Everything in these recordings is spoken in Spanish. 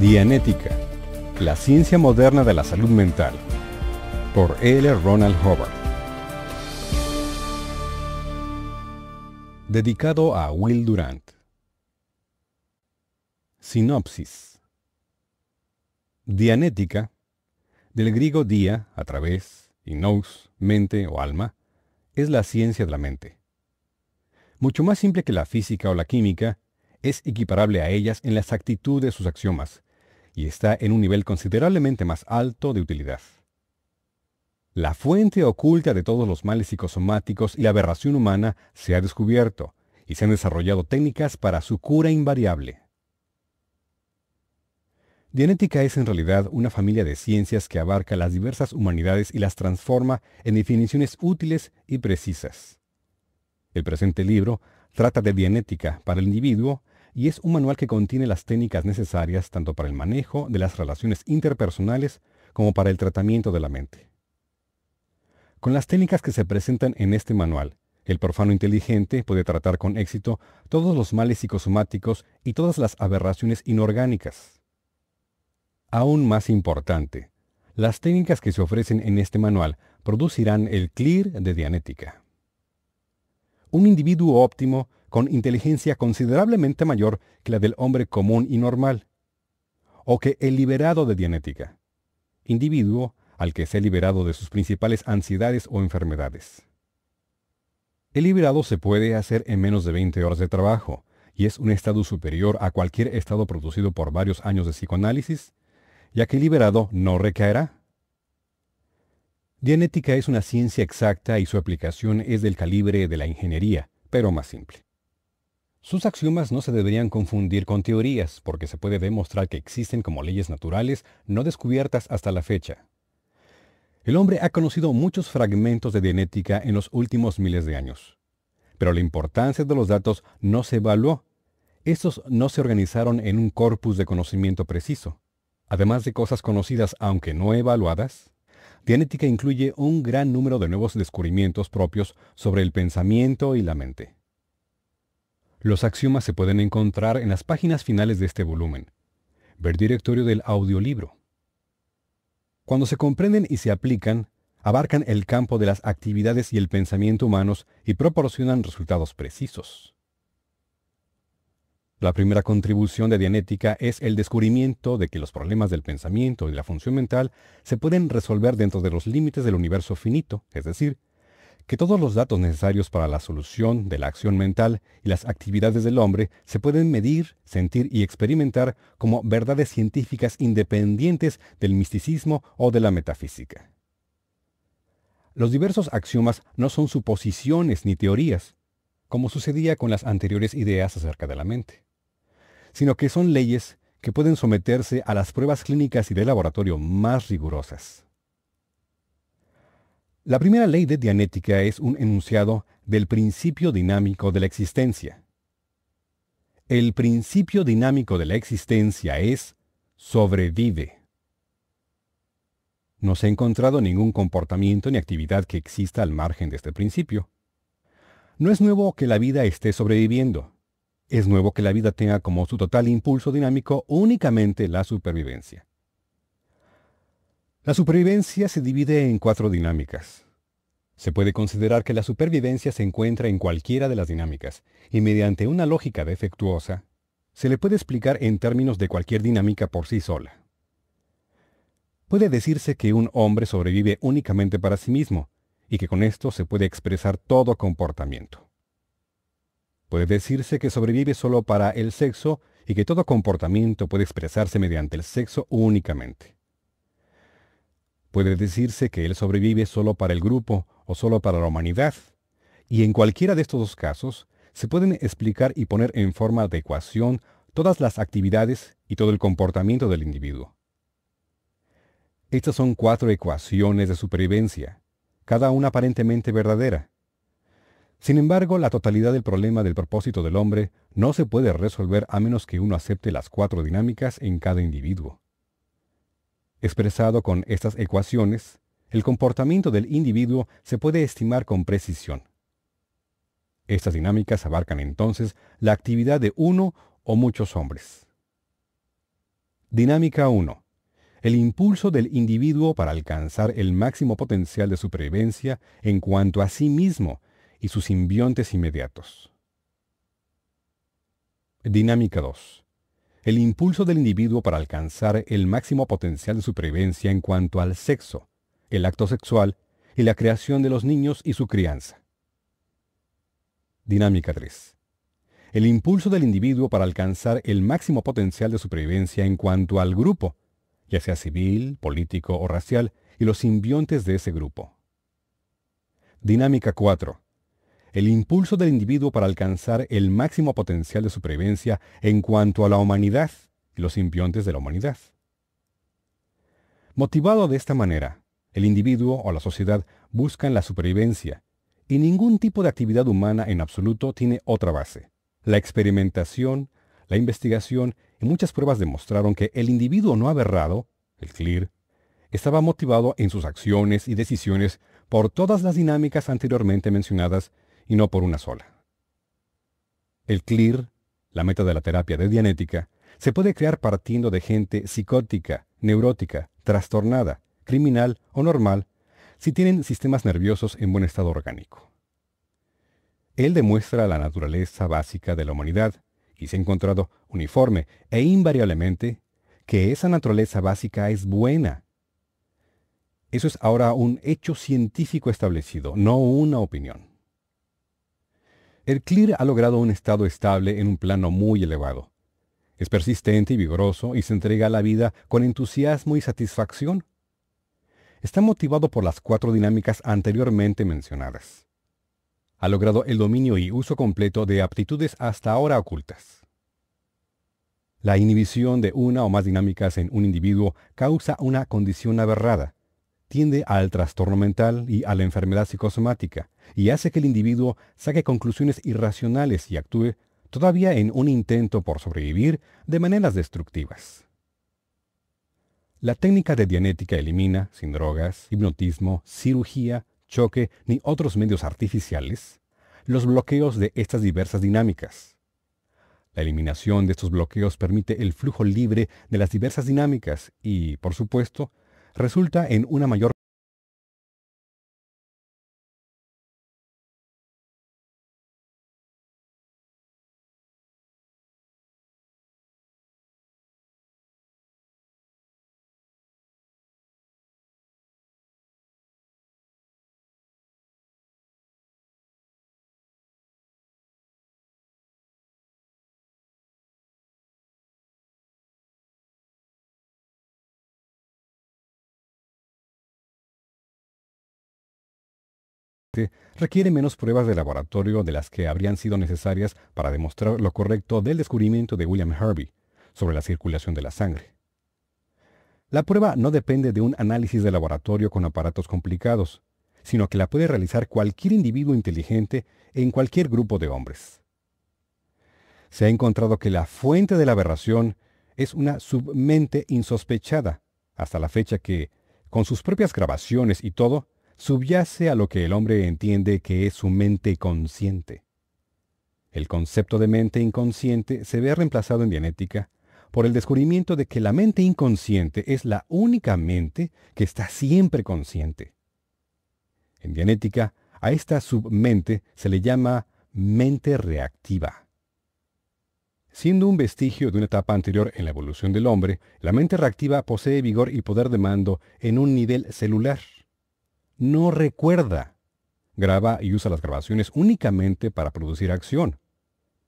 Dianética, la ciencia moderna de la salud mental, por L. Ronald Howard. Dedicado a Will Durant. Sinopsis. Dianética, del griego dia, a través, y nous, mente o alma, es la ciencia de la mente. Mucho más simple que la física o la química, es equiparable a ellas en la exactitud de sus axiomas, y está en un nivel considerablemente más alto de utilidad. La fuente oculta de todos los males psicosomáticos y la aberración humana se ha descubierto, y se han desarrollado técnicas para su cura invariable. Dianética es en realidad una familia de ciencias que abarca las diversas humanidades y las transforma en definiciones útiles y precisas. El presente libro trata de dianética para el individuo y es un manual que contiene las técnicas necesarias tanto para el manejo de las relaciones interpersonales como para el tratamiento de la mente. Con las técnicas que se presentan en este manual, el profano inteligente puede tratar con éxito todos los males psicosomáticos y todas las aberraciones inorgánicas. Aún más importante, las técnicas que se ofrecen en este manual producirán el clear de Dianética. Un individuo óptimo con inteligencia considerablemente mayor que la del hombre común y normal, o que el liberado de Dianética, individuo al que se ha liberado de sus principales ansiedades o enfermedades. El liberado se puede hacer en menos de 20 horas de trabajo, y es un estado superior a cualquier estado producido por varios años de psicoanálisis, ya que el liberado no recaerá. Dianética es una ciencia exacta y su aplicación es del calibre de la ingeniería, pero más simple. Sus axiomas no se deberían confundir con teorías, porque se puede demostrar que existen como leyes naturales no descubiertas hasta la fecha. El hombre ha conocido muchos fragmentos de genética en los últimos miles de años. Pero la importancia de los datos no se evaluó. Estos no se organizaron en un corpus de conocimiento preciso. Además de cosas conocidas aunque no evaluadas, genética incluye un gran número de nuevos descubrimientos propios sobre el pensamiento y la mente. Los axiomas se pueden encontrar en las páginas finales de este volumen. Ver directorio del audiolibro. Cuando se comprenden y se aplican, abarcan el campo de las actividades y el pensamiento humanos y proporcionan resultados precisos. La primera contribución de Dianética es el descubrimiento de que los problemas del pensamiento y la función mental se pueden resolver dentro de los límites del universo finito, es decir, que todos los datos necesarios para la solución de la acción mental y las actividades del hombre se pueden medir, sentir y experimentar como verdades científicas independientes del misticismo o de la metafísica. Los diversos axiomas no son suposiciones ni teorías, como sucedía con las anteriores ideas acerca de la mente, sino que son leyes que pueden someterse a las pruebas clínicas y de laboratorio más rigurosas. La primera ley de Dianética es un enunciado del principio dinámico de la existencia. El principio dinámico de la existencia es sobrevive. No se ha encontrado ningún comportamiento ni actividad que exista al margen de este principio. No es nuevo que la vida esté sobreviviendo. Es nuevo que la vida tenga como su total impulso dinámico únicamente la supervivencia. La supervivencia se divide en cuatro dinámicas. Se puede considerar que la supervivencia se encuentra en cualquiera de las dinámicas, y mediante una lógica defectuosa, se le puede explicar en términos de cualquier dinámica por sí sola. Puede decirse que un hombre sobrevive únicamente para sí mismo, y que con esto se puede expresar todo comportamiento. Puede decirse que sobrevive solo para el sexo y que todo comportamiento puede expresarse mediante el sexo únicamente. Puede decirse que él sobrevive solo para el grupo o solo para la humanidad, y en cualquiera de estos dos casos se pueden explicar y poner en forma de ecuación todas las actividades y todo el comportamiento del individuo. Estas son cuatro ecuaciones de supervivencia, cada una aparentemente verdadera. Sin embargo, la totalidad del problema del propósito del hombre no se puede resolver a menos que uno acepte las cuatro dinámicas en cada individuo. Expresado con estas ecuaciones, el comportamiento del individuo se puede estimar con precisión. Estas dinámicas abarcan entonces la actividad de uno o muchos hombres. Dinámica 1. El impulso del individuo para alcanzar el máximo potencial de supervivencia en cuanto a sí mismo y sus simbiontes inmediatos. Dinámica 2. El impulso del individuo para alcanzar el máximo potencial de supervivencia en cuanto al sexo, el acto sexual y la creación de los niños y su crianza. Dinámica 3. El impulso del individuo para alcanzar el máximo potencial de supervivencia en cuanto al grupo, ya sea civil, político o racial, y los simbiontes de ese grupo. Dinámica 4 el impulso del individuo para alcanzar el máximo potencial de supervivencia en cuanto a la humanidad y los simbiontes de la humanidad. Motivado de esta manera, el individuo o la sociedad buscan la supervivencia, y ningún tipo de actividad humana en absoluto tiene otra base. La experimentación, la investigación y muchas pruebas demostraron que el individuo no aberrado, el CLIR, estaba motivado en sus acciones y decisiones por todas las dinámicas anteriormente mencionadas y no por una sola. El CLIR, la meta de la terapia de Dianética, se puede crear partiendo de gente psicótica, neurótica, trastornada, criminal o normal si tienen sistemas nerviosos en buen estado orgánico. Él demuestra la naturaleza básica de la humanidad y se ha encontrado uniforme e invariablemente que esa naturaleza básica es buena. Eso es ahora un hecho científico establecido, no una opinión. El CLIR ha logrado un estado estable en un plano muy elevado. Es persistente y vigoroso y se entrega a la vida con entusiasmo y satisfacción. Está motivado por las cuatro dinámicas anteriormente mencionadas. Ha logrado el dominio y uso completo de aptitudes hasta ahora ocultas. La inhibición de una o más dinámicas en un individuo causa una condición aberrada, tiende al trastorno mental y a la enfermedad psicosomática, y hace que el individuo saque conclusiones irracionales y actúe todavía en un intento por sobrevivir de maneras destructivas. La técnica de dianética elimina, sin drogas, hipnotismo, cirugía, choque ni otros medios artificiales, los bloqueos de estas diversas dinámicas. La eliminación de estos bloqueos permite el flujo libre de las diversas dinámicas y, por supuesto, resulta en una mayor requiere menos pruebas de laboratorio de las que habrían sido necesarias para demostrar lo correcto del descubrimiento de William Hervey sobre la circulación de la sangre. La prueba no depende de un análisis de laboratorio con aparatos complicados, sino que la puede realizar cualquier individuo inteligente en cualquier grupo de hombres. Se ha encontrado que la fuente de la aberración es una submente insospechada, hasta la fecha que, con sus propias grabaciones y todo, subyace a lo que el hombre entiende que es su mente consciente. El concepto de mente inconsciente se ve reemplazado en Dianética por el descubrimiento de que la mente inconsciente es la única mente que está siempre consciente. En Dianética, a esta submente se le llama mente reactiva. Siendo un vestigio de una etapa anterior en la evolución del hombre, la mente reactiva posee vigor y poder de mando en un nivel celular no recuerda. Graba y usa las grabaciones únicamente para producir acción.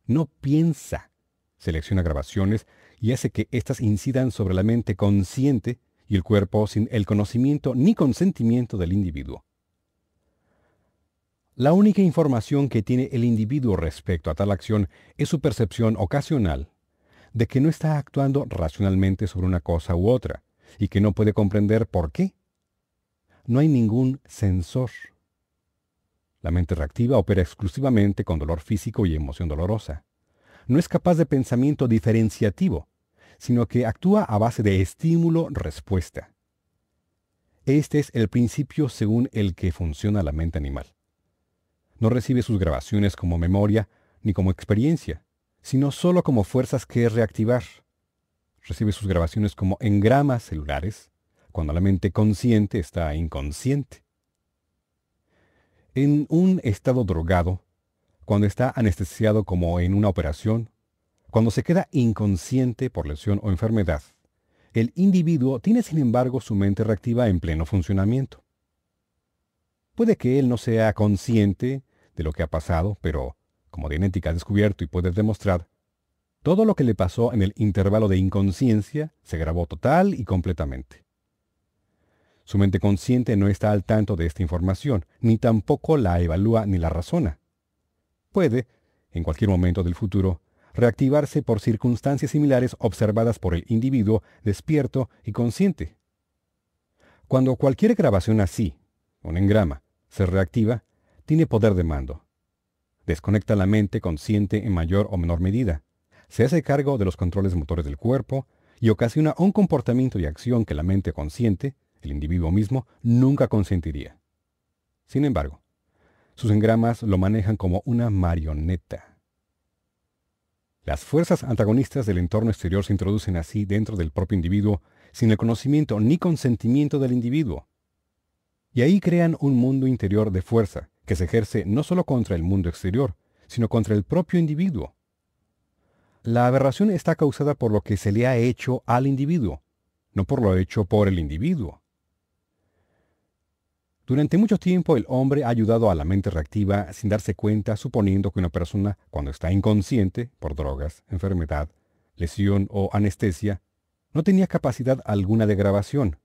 No piensa. Selecciona grabaciones y hace que éstas incidan sobre la mente consciente y el cuerpo sin el conocimiento ni consentimiento del individuo. La única información que tiene el individuo respecto a tal acción es su percepción ocasional de que no está actuando racionalmente sobre una cosa u otra y que no puede comprender por qué no hay ningún sensor. La mente reactiva opera exclusivamente con dolor físico y emoción dolorosa. No es capaz de pensamiento diferenciativo, sino que actúa a base de estímulo-respuesta. Este es el principio según el que funciona la mente animal. No recibe sus grabaciones como memoria ni como experiencia, sino solo como fuerzas que reactivar. recibe sus grabaciones como engramas celulares, cuando la mente consciente está inconsciente. En un estado drogado, cuando está anestesiado como en una operación, cuando se queda inconsciente por lesión o enfermedad, el individuo tiene sin embargo su mente reactiva en pleno funcionamiento. Puede que él no sea consciente de lo que ha pasado, pero, como Genética ha descubierto y puede demostrar, todo lo que le pasó en el intervalo de inconsciencia se grabó total y completamente. Su mente consciente no está al tanto de esta información, ni tampoco la evalúa ni la razona. Puede, en cualquier momento del futuro, reactivarse por circunstancias similares observadas por el individuo despierto y consciente. Cuando cualquier grabación así, un engrama, se reactiva, tiene poder de mando. Desconecta la mente consciente en mayor o menor medida. Se hace cargo de los controles motores del cuerpo y ocasiona un comportamiento y acción que la mente consciente, el individuo mismo, nunca consentiría. Sin embargo, sus engramas lo manejan como una marioneta. Las fuerzas antagonistas del entorno exterior se introducen así dentro del propio individuo sin el conocimiento ni consentimiento del individuo. Y ahí crean un mundo interior de fuerza que se ejerce no solo contra el mundo exterior, sino contra el propio individuo. La aberración está causada por lo que se le ha hecho al individuo, no por lo hecho por el individuo. Durante mucho tiempo el hombre ha ayudado a la mente reactiva sin darse cuenta, suponiendo que una persona, cuando está inconsciente, por drogas, enfermedad, lesión o anestesia, no tenía capacidad alguna de grabación,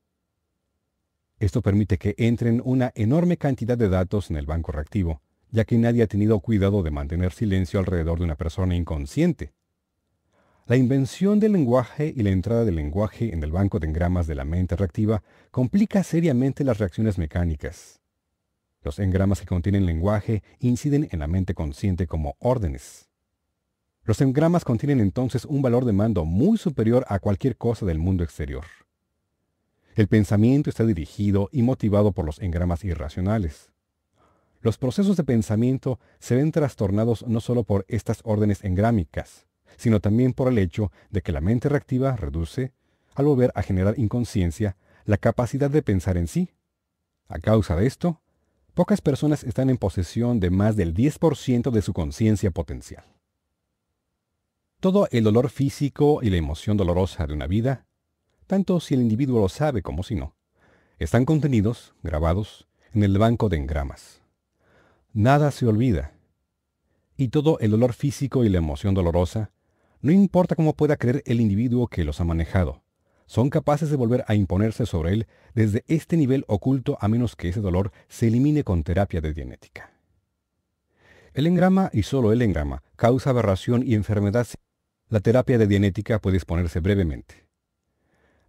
esto permite que entren una enorme cantidad de datos en el banco reactivo, ya que nadie ha tenido cuidado de mantener silencio alrededor de una persona inconsciente. La invención del lenguaje y la entrada del lenguaje en el banco de engramas de la mente reactiva complica seriamente las reacciones mecánicas. Los engramas que contienen lenguaje inciden en la mente consciente como órdenes. Los engramas contienen entonces un valor de mando muy superior a cualquier cosa del mundo exterior. El pensamiento está dirigido y motivado por los engramas irracionales. Los procesos de pensamiento se ven trastornados no solo por estas órdenes engrámicas, sino también por el hecho de que la mente reactiva reduce, al volver a generar inconsciencia, la capacidad de pensar en sí. A causa de esto, pocas personas están en posesión de más del 10% de su conciencia potencial. Todo el dolor físico y la emoción dolorosa de una vida tanto si el individuo lo sabe como si no. Están contenidos, grabados, en el banco de engramas. Nada se olvida. Y todo el dolor físico y la emoción dolorosa, no importa cómo pueda creer el individuo que los ha manejado, son capaces de volver a imponerse sobre él desde este nivel oculto a menos que ese dolor se elimine con terapia de genética. El engrama y solo el engrama causa aberración y enfermedad. La terapia de genética puede exponerse brevemente.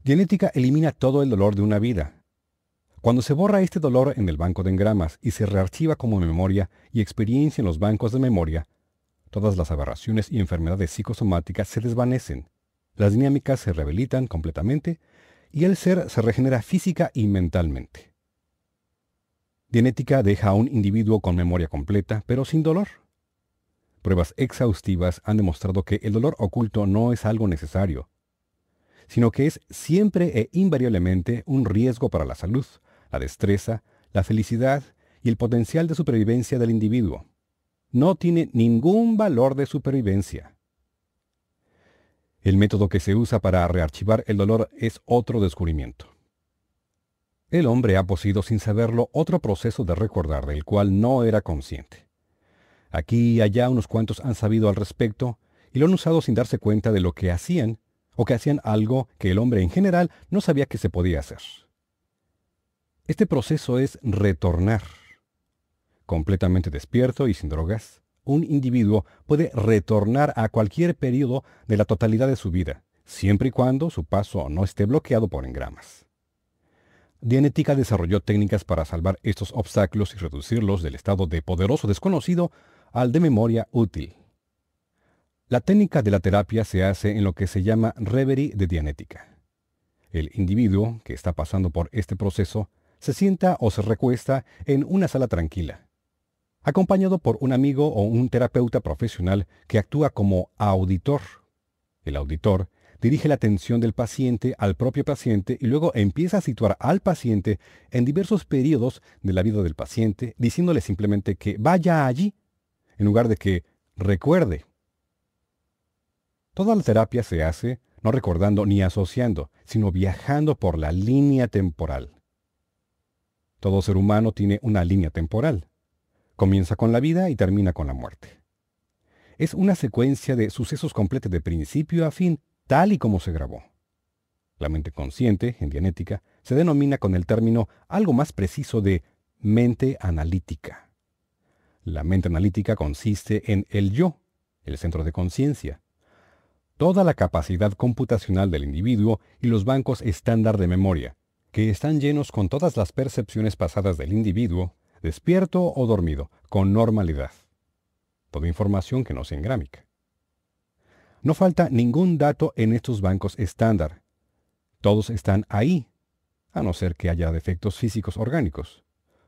Genética elimina todo el dolor de una vida. Cuando se borra este dolor en el banco de engramas y se rearchiva como memoria y experiencia en los bancos de memoria, todas las aberraciones y enfermedades psicosomáticas se desvanecen, las dinámicas se rehabilitan completamente y el ser se regenera física y mentalmente. Genética deja a un individuo con memoria completa, pero sin dolor. Pruebas exhaustivas han demostrado que el dolor oculto no es algo necesario, sino que es siempre e invariablemente un riesgo para la salud, la destreza, la felicidad y el potencial de supervivencia del individuo. No tiene ningún valor de supervivencia. El método que se usa para rearchivar el dolor es otro descubrimiento. El hombre ha poseído sin saberlo otro proceso de recordar del cual no era consciente. Aquí y allá unos cuantos han sabido al respecto y lo han usado sin darse cuenta de lo que hacían o que hacían algo que el hombre en general no sabía que se podía hacer. Este proceso es retornar. Completamente despierto y sin drogas, un individuo puede retornar a cualquier periodo de la totalidad de su vida, siempre y cuando su paso no esté bloqueado por engramas. Dianética desarrolló técnicas para salvar estos obstáculos y reducirlos del estado de poderoso desconocido al de memoria útil. La técnica de la terapia se hace en lo que se llama reverie de dianética. El individuo que está pasando por este proceso se sienta o se recuesta en una sala tranquila, acompañado por un amigo o un terapeuta profesional que actúa como auditor. El auditor dirige la atención del paciente al propio paciente y luego empieza a situar al paciente en diversos periodos de la vida del paciente, diciéndole simplemente que vaya allí, en lugar de que recuerde. Toda la terapia se hace no recordando ni asociando, sino viajando por la línea temporal. Todo ser humano tiene una línea temporal. Comienza con la vida y termina con la muerte. Es una secuencia de sucesos completos de principio a fin, tal y como se grabó. La mente consciente, en Dianética, se denomina con el término algo más preciso de mente analítica. La mente analítica consiste en el yo, el centro de conciencia, toda la capacidad computacional del individuo y los bancos estándar de memoria, que están llenos con todas las percepciones pasadas del individuo, despierto o dormido, con normalidad. Toda información que no sea engrámica. No falta ningún dato en estos bancos estándar. Todos están ahí, a no ser que haya defectos físicos orgánicos,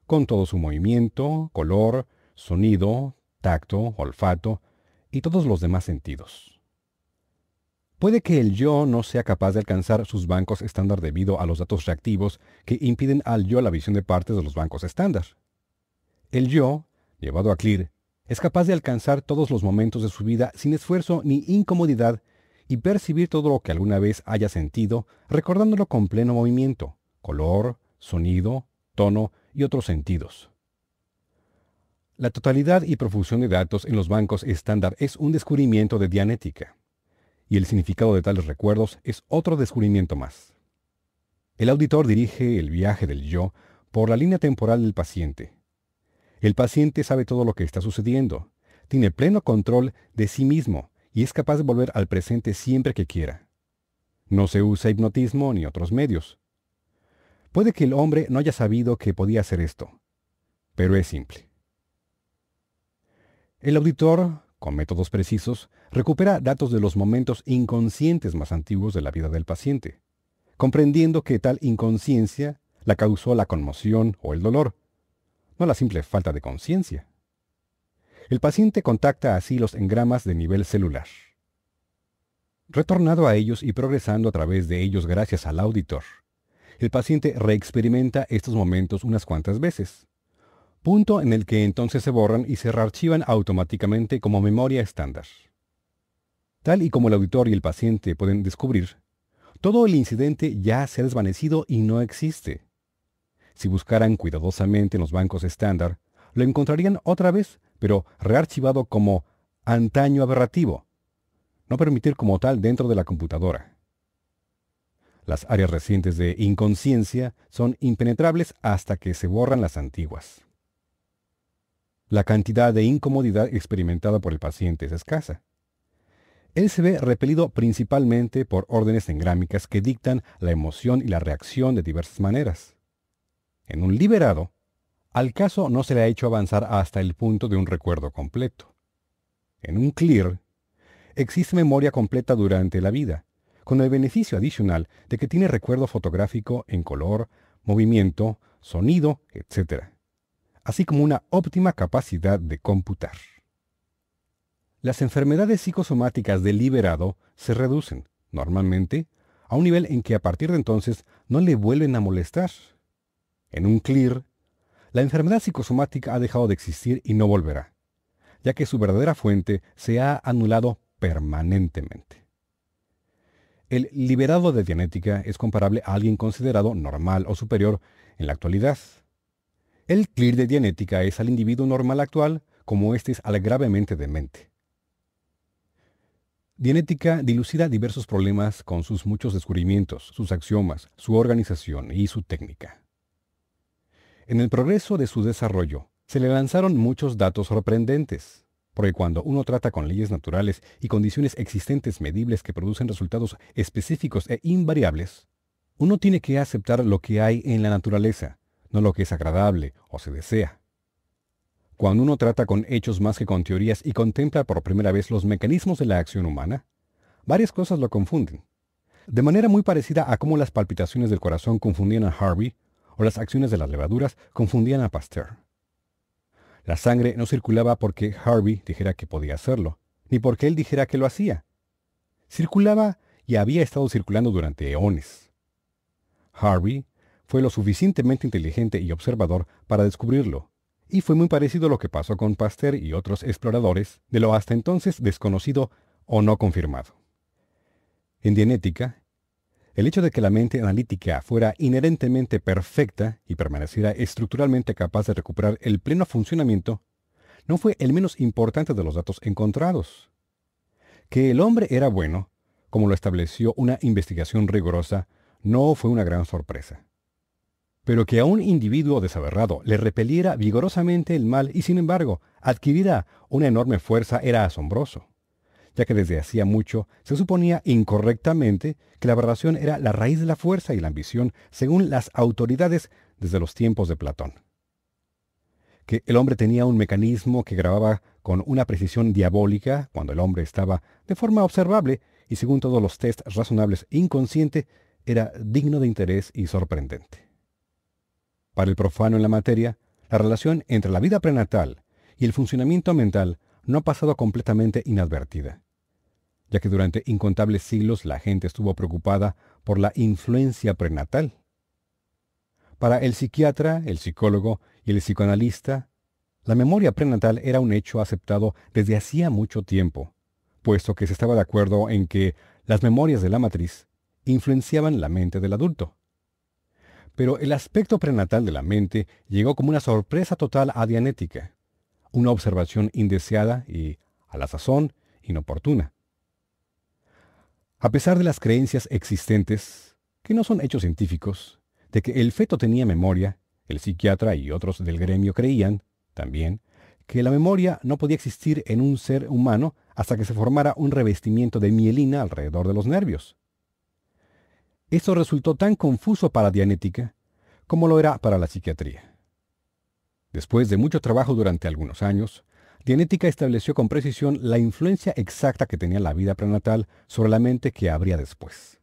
con todo su movimiento, color, sonido, tacto, olfato y todos los demás sentidos. Puede que el yo no sea capaz de alcanzar sus bancos estándar debido a los datos reactivos que impiden al yo la visión de partes de los bancos estándar. El yo, llevado a Clear, es capaz de alcanzar todos los momentos de su vida sin esfuerzo ni incomodidad y percibir todo lo que alguna vez haya sentido, recordándolo con pleno movimiento, color, sonido, tono y otros sentidos. La totalidad y profusión de datos en los bancos estándar es un descubrimiento de dianética y el significado de tales recuerdos es otro descubrimiento más. El auditor dirige el viaje del yo por la línea temporal del paciente. El paciente sabe todo lo que está sucediendo, tiene pleno control de sí mismo y es capaz de volver al presente siempre que quiera. No se usa hipnotismo ni otros medios. Puede que el hombre no haya sabido que podía hacer esto, pero es simple. El auditor con métodos precisos, recupera datos de los momentos inconscientes más antiguos de la vida del paciente, comprendiendo que tal inconsciencia la causó la conmoción o el dolor, no la simple falta de conciencia. El paciente contacta así los engramas de nivel celular. Retornado a ellos y progresando a través de ellos gracias al auditor, el paciente reexperimenta estos momentos unas cuantas veces, punto en el que entonces se borran y se rearchivan automáticamente como memoria estándar. Tal y como el auditor y el paciente pueden descubrir, todo el incidente ya se ha desvanecido y no existe. Si buscaran cuidadosamente en los bancos estándar, lo encontrarían otra vez, pero rearchivado como antaño aberrativo, no permitir como tal dentro de la computadora. Las áreas recientes de inconsciencia son impenetrables hasta que se borran las antiguas. La cantidad de incomodidad experimentada por el paciente es escasa. Él se ve repelido principalmente por órdenes engrámicas que dictan la emoción y la reacción de diversas maneras. En un liberado, al caso no se le ha hecho avanzar hasta el punto de un recuerdo completo. En un clear, existe memoria completa durante la vida, con el beneficio adicional de que tiene recuerdo fotográfico en color, movimiento, sonido, etc así como una óptima capacidad de computar. Las enfermedades psicosomáticas del liberado se reducen, normalmente, a un nivel en que a partir de entonces no le vuelven a molestar. En un clear, la enfermedad psicosomática ha dejado de existir y no volverá, ya que su verdadera fuente se ha anulado permanentemente. El liberado de dianética es comparable a alguien considerado normal o superior en la actualidad, el clear de dianética es al individuo normal actual como éste es al gravemente demente. Dianética dilucida diversos problemas con sus muchos descubrimientos, sus axiomas, su organización y su técnica. En el progreso de su desarrollo, se le lanzaron muchos datos sorprendentes, porque cuando uno trata con leyes naturales y condiciones existentes medibles que producen resultados específicos e invariables, uno tiene que aceptar lo que hay en la naturaleza, no lo que es agradable o se desea. Cuando uno trata con hechos más que con teorías y contempla por primera vez los mecanismos de la acción humana, varias cosas lo confunden. De manera muy parecida a cómo las palpitaciones del corazón confundían a Harvey o las acciones de las levaduras confundían a Pasteur. La sangre no circulaba porque Harvey dijera que podía hacerlo, ni porque él dijera que lo hacía. Circulaba y había estado circulando durante eones. Harvey fue lo suficientemente inteligente y observador para descubrirlo, y fue muy parecido a lo que pasó con Pasteur y otros exploradores de lo hasta entonces desconocido o no confirmado. En Dianética, el hecho de que la mente analítica fuera inherentemente perfecta y permaneciera estructuralmente capaz de recuperar el pleno funcionamiento no fue el menos importante de los datos encontrados. Que el hombre era bueno, como lo estableció una investigación rigurosa, no fue una gran sorpresa pero que a un individuo desaberrado le repeliera vigorosamente el mal y sin embargo adquiriera una enorme fuerza era asombroso, ya que desde hacía mucho se suponía incorrectamente que la aberración era la raíz de la fuerza y la ambición según las autoridades desde los tiempos de Platón. Que el hombre tenía un mecanismo que grababa con una precisión diabólica cuando el hombre estaba de forma observable y según todos los tests razonables inconsciente, era digno de interés y sorprendente. Para el profano en la materia, la relación entre la vida prenatal y el funcionamiento mental no ha pasado completamente inadvertida, ya que durante incontables siglos la gente estuvo preocupada por la influencia prenatal. Para el psiquiatra, el psicólogo y el psicoanalista, la memoria prenatal era un hecho aceptado desde hacía mucho tiempo, puesto que se estaba de acuerdo en que las memorias de la matriz influenciaban la mente del adulto pero el aspecto prenatal de la mente llegó como una sorpresa total a Dianética, una observación indeseada y, a la sazón, inoportuna. A pesar de las creencias existentes, que no son hechos científicos, de que el feto tenía memoria, el psiquiatra y otros del gremio creían, también, que la memoria no podía existir en un ser humano hasta que se formara un revestimiento de mielina alrededor de los nervios. Esto resultó tan confuso para Dianética como lo era para la psiquiatría. Después de mucho trabajo durante algunos años, Dianética estableció con precisión la influencia exacta que tenía la vida prenatal sobre la mente que habría después.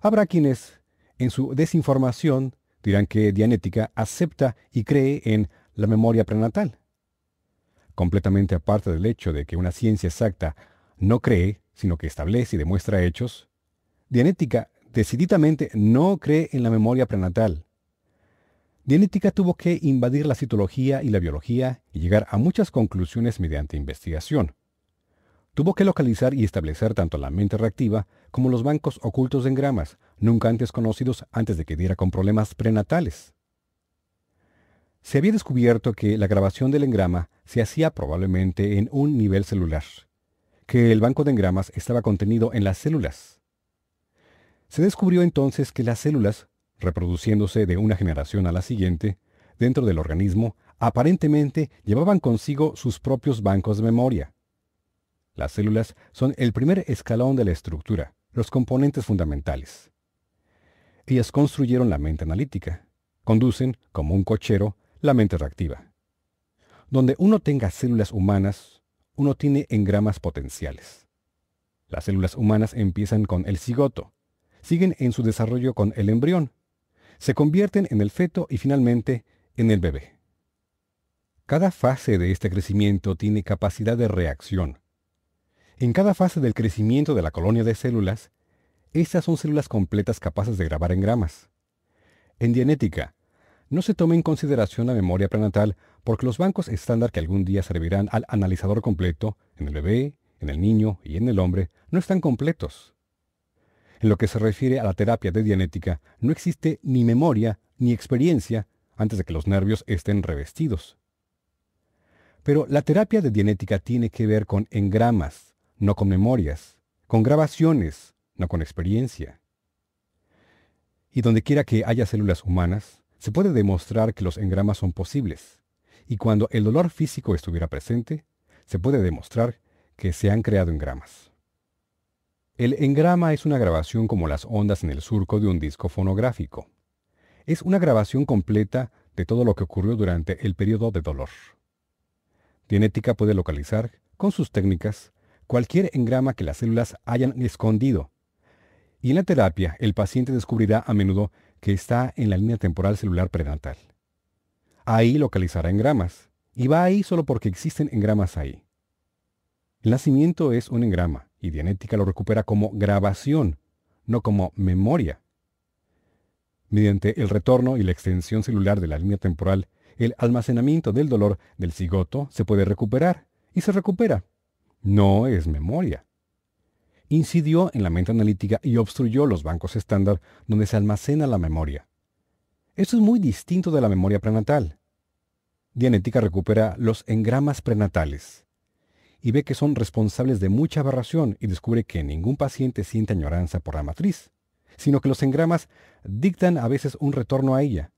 Habrá quienes, en su desinformación, dirán que Dianética acepta y cree en la memoria prenatal. Completamente aparte del hecho de que una ciencia exacta no cree, sino que establece y demuestra hechos, Dianética decididamente no cree en la memoria prenatal. Dianética tuvo que invadir la citología y la biología y llegar a muchas conclusiones mediante investigación. Tuvo que localizar y establecer tanto la mente reactiva como los bancos ocultos de engramas, nunca antes conocidos antes de que diera con problemas prenatales. Se había descubierto que la grabación del engrama se hacía probablemente en un nivel celular, que el banco de engramas estaba contenido en las células, se descubrió entonces que las células, reproduciéndose de una generación a la siguiente, dentro del organismo, aparentemente llevaban consigo sus propios bancos de memoria. Las células son el primer escalón de la estructura, los componentes fundamentales. Ellas construyeron la mente analítica, conducen, como un cochero, la mente reactiva. Donde uno tenga células humanas, uno tiene engramas potenciales. Las células humanas empiezan con el cigoto, siguen en su desarrollo con el embrión, se convierten en el feto y finalmente en el bebé. Cada fase de este crecimiento tiene capacidad de reacción. En cada fase del crecimiento de la colonia de células, estas son células completas capaces de grabar engramas. En Dianética, no se toma en consideración la memoria prenatal porque los bancos estándar que algún día servirán al analizador completo, en el bebé, en el niño y en el hombre, no están completos. En lo que se refiere a la terapia de Dianética, no existe ni memoria ni experiencia antes de que los nervios estén revestidos. Pero la terapia de Dianética tiene que ver con engramas, no con memorias, con grabaciones, no con experiencia. Y donde quiera que haya células humanas, se puede demostrar que los engramas son posibles. Y cuando el dolor físico estuviera presente, se puede demostrar que se han creado engramas. El engrama es una grabación como las ondas en el surco de un disco fonográfico. Es una grabación completa de todo lo que ocurrió durante el periodo de dolor. Dianética puede localizar, con sus técnicas, cualquier engrama que las células hayan escondido. Y en la terapia, el paciente descubrirá a menudo que está en la línea temporal celular prenatal. Ahí localizará engramas, y va ahí solo porque existen engramas ahí. El nacimiento es un engrama, y Dianética lo recupera como grabación, no como memoria. Mediante el retorno y la extensión celular de la línea temporal, el almacenamiento del dolor del cigoto se puede recuperar, y se recupera. No es memoria. Incidió en la mente analítica y obstruyó los bancos estándar donde se almacena la memoria. Esto es muy distinto de la memoria prenatal. Dianética recupera los engramas prenatales y ve que son responsables de mucha aberración y descubre que ningún paciente siente añoranza por la matriz, sino que los engramas dictan a veces un retorno a ella,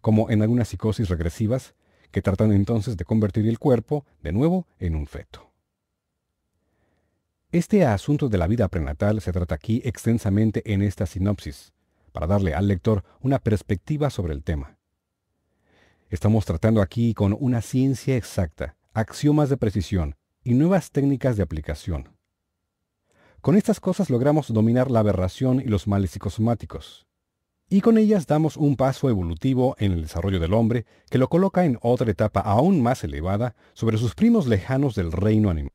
como en algunas psicosis regresivas que tratan entonces de convertir el cuerpo de nuevo en un feto. Este asunto de la vida prenatal se trata aquí extensamente en esta sinopsis, para darle al lector una perspectiva sobre el tema. Estamos tratando aquí con una ciencia exacta, axiomas de precisión y nuevas técnicas de aplicación. Con estas cosas logramos dominar la aberración y los males psicosomáticos. Y con ellas damos un paso evolutivo en el desarrollo del hombre que lo coloca en otra etapa aún más elevada sobre sus primos lejanos del reino animal.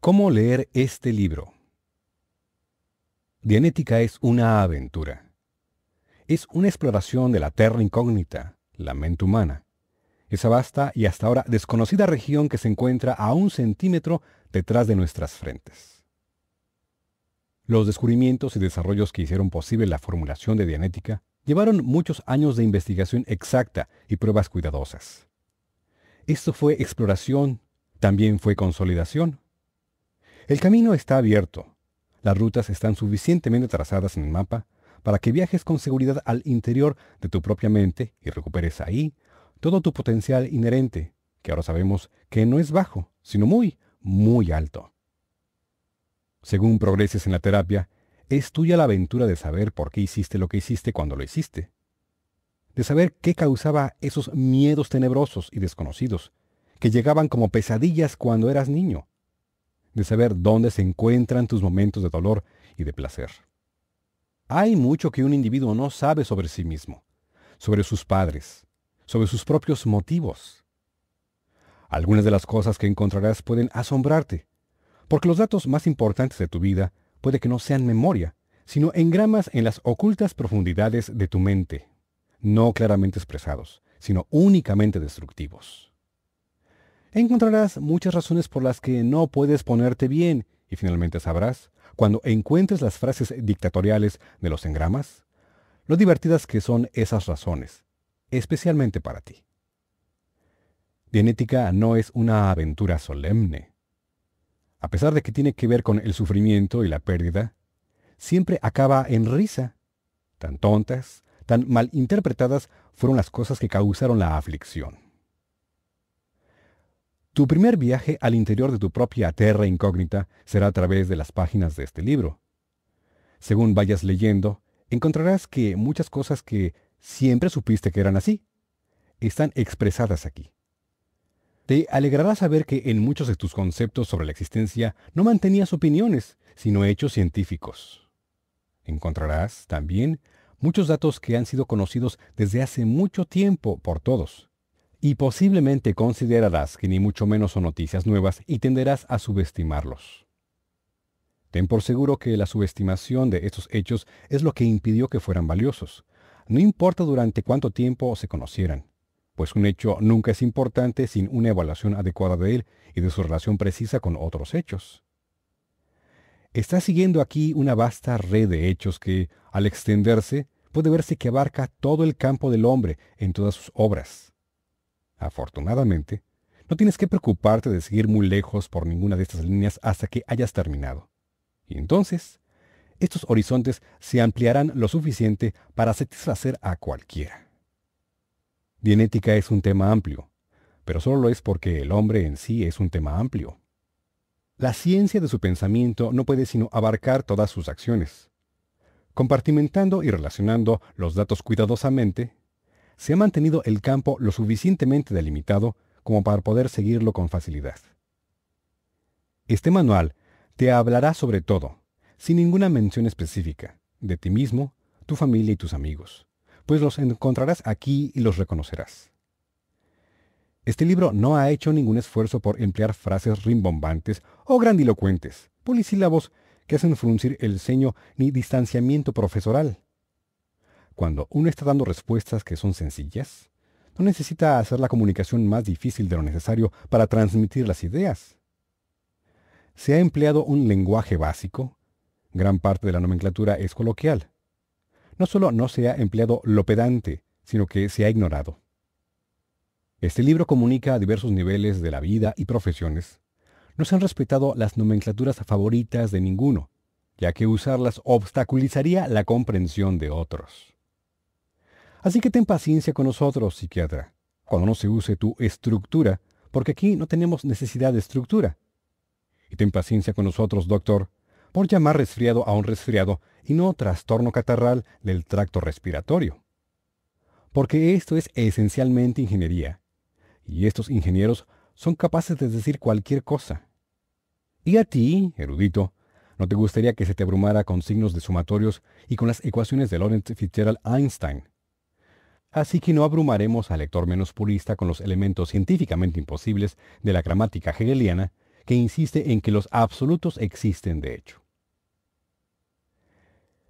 ¿Cómo leer este libro? Dianética es una aventura. Es una exploración de la terra incógnita, la mente humana, esa vasta y hasta ahora desconocida región que se encuentra a un centímetro detrás de nuestras frentes. Los descubrimientos y desarrollos que hicieron posible la formulación de Dianética llevaron muchos años de investigación exacta y pruebas cuidadosas. Esto fue exploración, también fue consolidación. El camino está abierto. Las rutas están suficientemente trazadas en el mapa para que viajes con seguridad al interior de tu propia mente y recuperes ahí todo tu potencial inherente, que ahora sabemos que no es bajo, sino muy, muy alto. Según progreses en la terapia, es tuya la aventura de saber por qué hiciste lo que hiciste cuando lo hiciste. De saber qué causaba esos miedos tenebrosos y desconocidos, que llegaban como pesadillas cuando eras niño. De saber dónde se encuentran tus momentos de dolor y de placer. Hay mucho que un individuo no sabe sobre sí mismo, sobre sus padres, sobre sus propios motivos. Algunas de las cosas que encontrarás pueden asombrarte, porque los datos más importantes de tu vida puede que no sean memoria, sino engramas en las ocultas profundidades de tu mente, no claramente expresados, sino únicamente destructivos. Encontrarás muchas razones por las que no puedes ponerte bien y finalmente sabrás, cuando encuentres las frases dictatoriales de los engramas, lo divertidas que son esas razones, especialmente para ti. Dienética no es una aventura solemne. A pesar de que tiene que ver con el sufrimiento y la pérdida, siempre acaba en risa. Tan tontas, tan mal interpretadas fueron las cosas que causaron la aflicción. Tu primer viaje al interior de tu propia tierra incógnita será a través de las páginas de este libro. Según vayas leyendo, encontrarás que muchas cosas que Siempre supiste que eran así. Están expresadas aquí. Te alegrará saber que en muchos de tus conceptos sobre la existencia no mantenías opiniones, sino hechos científicos. Encontrarás también muchos datos que han sido conocidos desde hace mucho tiempo por todos. Y posiblemente considerarás que ni mucho menos son noticias nuevas y tenderás a subestimarlos. Ten por seguro que la subestimación de estos hechos es lo que impidió que fueran valiosos, no importa durante cuánto tiempo se conocieran, pues un hecho nunca es importante sin una evaluación adecuada de él y de su relación precisa con otros hechos. Está siguiendo aquí una vasta red de hechos que, al extenderse, puede verse que abarca todo el campo del hombre en todas sus obras. Afortunadamente, no tienes que preocuparte de seguir muy lejos por ninguna de estas líneas hasta que hayas terminado. Y entonces, estos horizontes se ampliarán lo suficiente para satisfacer a cualquiera. Dienética es un tema amplio, pero solo lo es porque el hombre en sí es un tema amplio. La ciencia de su pensamiento no puede sino abarcar todas sus acciones. Compartimentando y relacionando los datos cuidadosamente, se ha mantenido el campo lo suficientemente delimitado como para poder seguirlo con facilidad. Este manual te hablará sobre todo, sin ninguna mención específica, de ti mismo, tu familia y tus amigos, pues los encontrarás aquí y los reconocerás. Este libro no ha hecho ningún esfuerzo por emplear frases rimbombantes o grandilocuentes, polisílabos que hacen fruncir el ceño ni distanciamiento profesoral. Cuando uno está dando respuestas que son sencillas, no necesita hacer la comunicación más difícil de lo necesario para transmitir las ideas. Se ha empleado un lenguaje básico, gran parte de la nomenclatura es coloquial. No solo no se ha empleado lo pedante, sino que se ha ignorado. Este libro comunica a diversos niveles de la vida y profesiones. No se han respetado las nomenclaturas favoritas de ninguno, ya que usarlas obstaculizaría la comprensión de otros. Así que ten paciencia con nosotros, psiquiatra, cuando no se use tu estructura, porque aquí no tenemos necesidad de estructura. Y ten paciencia con nosotros, doctor, por llamar resfriado a un resfriado y no trastorno catarral del tracto respiratorio. Porque esto es esencialmente ingeniería, y estos ingenieros son capaces de decir cualquier cosa. Y a ti, erudito, ¿no te gustaría que se te abrumara con signos de sumatorios y con las ecuaciones de Lorentz Fitzgerald Einstein? Así que no abrumaremos al lector menos purista con los elementos científicamente imposibles de la gramática hegeliana, que insiste en que los absolutos existen de hecho.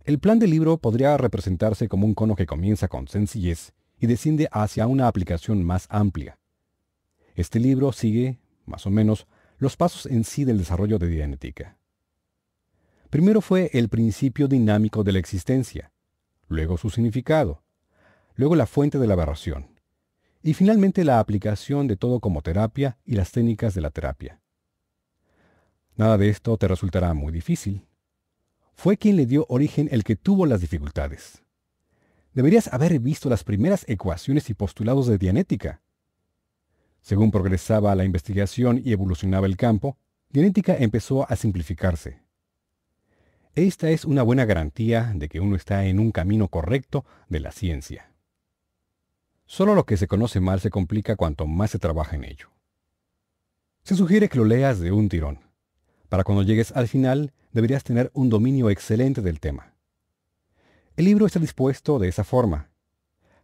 El plan del libro podría representarse como un cono que comienza con sencillez y desciende hacia una aplicación más amplia. Este libro sigue, más o menos, los pasos en sí del desarrollo de Dianética. Primero fue el principio dinámico de la existencia, luego su significado, luego la fuente de la aberración, y finalmente la aplicación de todo como terapia y las técnicas de la terapia. Nada de esto te resultará muy difícil. Fue quien le dio origen el que tuvo las dificultades. Deberías haber visto las primeras ecuaciones y postulados de Dianética. Según progresaba la investigación y evolucionaba el campo, Dianética empezó a simplificarse. Esta es una buena garantía de que uno está en un camino correcto de la ciencia. Solo lo que se conoce mal se complica cuanto más se trabaja en ello. Se sugiere que lo leas de un tirón. Para cuando llegues al final, deberías tener un dominio excelente del tema. El libro está dispuesto de esa forma.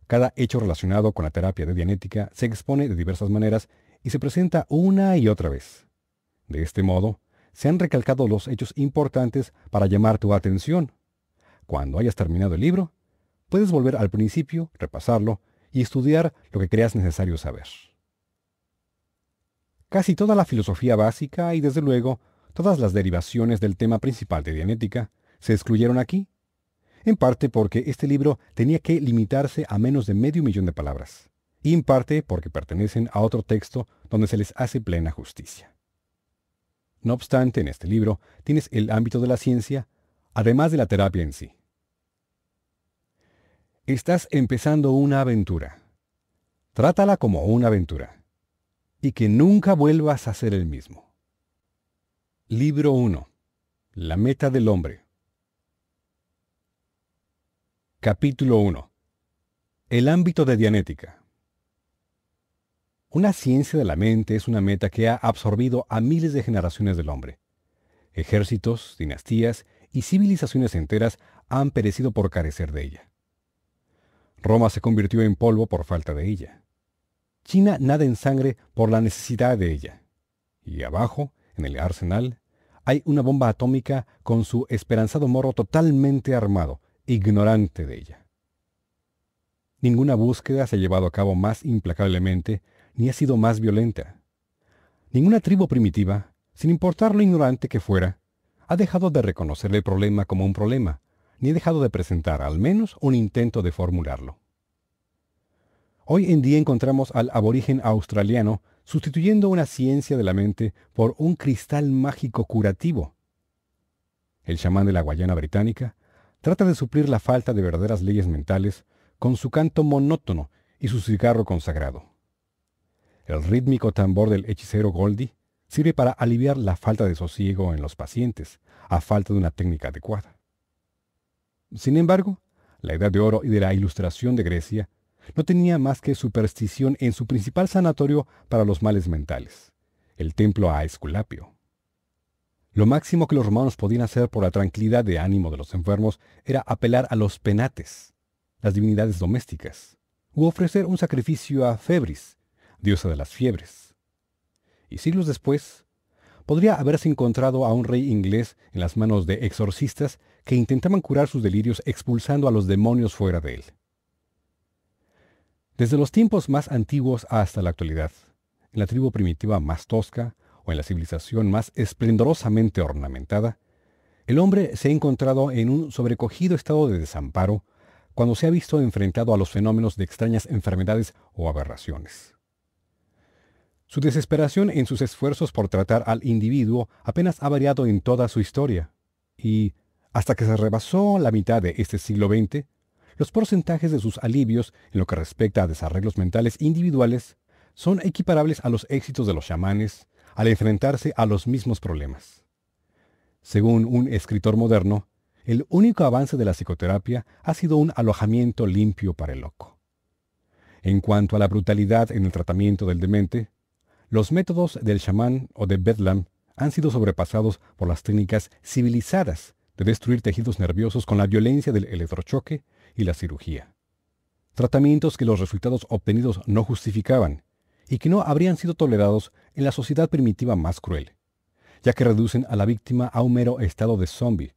Cada hecho relacionado con la terapia de Dianética se expone de diversas maneras y se presenta una y otra vez. De este modo, se han recalcado los hechos importantes para llamar tu atención. Cuando hayas terminado el libro, puedes volver al principio, repasarlo y estudiar lo que creas necesario saber. Casi toda la filosofía básica y desde luego todas las derivaciones del tema principal de Dianética se excluyeron aquí, en parte porque este libro tenía que limitarse a menos de medio millón de palabras, y en parte porque pertenecen a otro texto donde se les hace plena justicia. No obstante, en este libro tienes el ámbito de la ciencia, además de la terapia en sí. Estás empezando una aventura. Trátala como una aventura. Y que nunca vuelvas a ser el mismo. Libro 1. La meta del hombre. Capítulo 1. El ámbito de Dianética. Una ciencia de la mente es una meta que ha absorbido a miles de generaciones del hombre. Ejércitos, dinastías y civilizaciones enteras han perecido por carecer de ella. Roma se convirtió en polvo por falta de ella. China nada en sangre por la necesidad de ella. Y abajo, en el arsenal, hay una bomba atómica con su esperanzado morro totalmente armado, ignorante de ella. Ninguna búsqueda se ha llevado a cabo más implacablemente ni ha sido más violenta. Ninguna tribu primitiva, sin importar lo ignorante que fuera, ha dejado de reconocer el problema como un problema, ni he dejado de presentar al menos un intento de formularlo. Hoy en día encontramos al aborigen australiano sustituyendo una ciencia de la mente por un cristal mágico curativo. El chamán de la Guayana británica trata de suplir la falta de verdaderas leyes mentales con su canto monótono y su cigarro consagrado. El rítmico tambor del hechicero Goldie sirve para aliviar la falta de sosiego en los pacientes, a falta de una técnica adecuada. Sin embargo, la Edad de Oro y de la Ilustración de Grecia no tenía más que superstición en su principal sanatorio para los males mentales, el templo a Esculapio. Lo máximo que los romanos podían hacer por la tranquilidad de ánimo de los enfermos era apelar a los penates, las divinidades domésticas, u ofrecer un sacrificio a Febris, diosa de las fiebres. Y siglos después, podría haberse encontrado a un rey inglés en las manos de exorcistas que intentaban curar sus delirios expulsando a los demonios fuera de él. Desde los tiempos más antiguos hasta la actualidad, en la tribu primitiva más tosca o en la civilización más esplendorosamente ornamentada, el hombre se ha encontrado en un sobrecogido estado de desamparo cuando se ha visto enfrentado a los fenómenos de extrañas enfermedades o aberraciones. Su desesperación en sus esfuerzos por tratar al individuo apenas ha variado en toda su historia, y, hasta que se rebasó la mitad de este siglo XX, los porcentajes de sus alivios en lo que respecta a desarreglos mentales individuales son equiparables a los éxitos de los chamanes al enfrentarse a los mismos problemas. Según un escritor moderno, el único avance de la psicoterapia ha sido un alojamiento limpio para el loco. En cuanto a la brutalidad en el tratamiento del demente, los métodos del chamán o de Bedlam han sido sobrepasados por las técnicas civilizadas de destruir tejidos nerviosos con la violencia del electrochoque y la cirugía. Tratamientos que los resultados obtenidos no justificaban y que no habrían sido tolerados en la sociedad primitiva más cruel, ya que reducen a la víctima a un mero estado de zombie,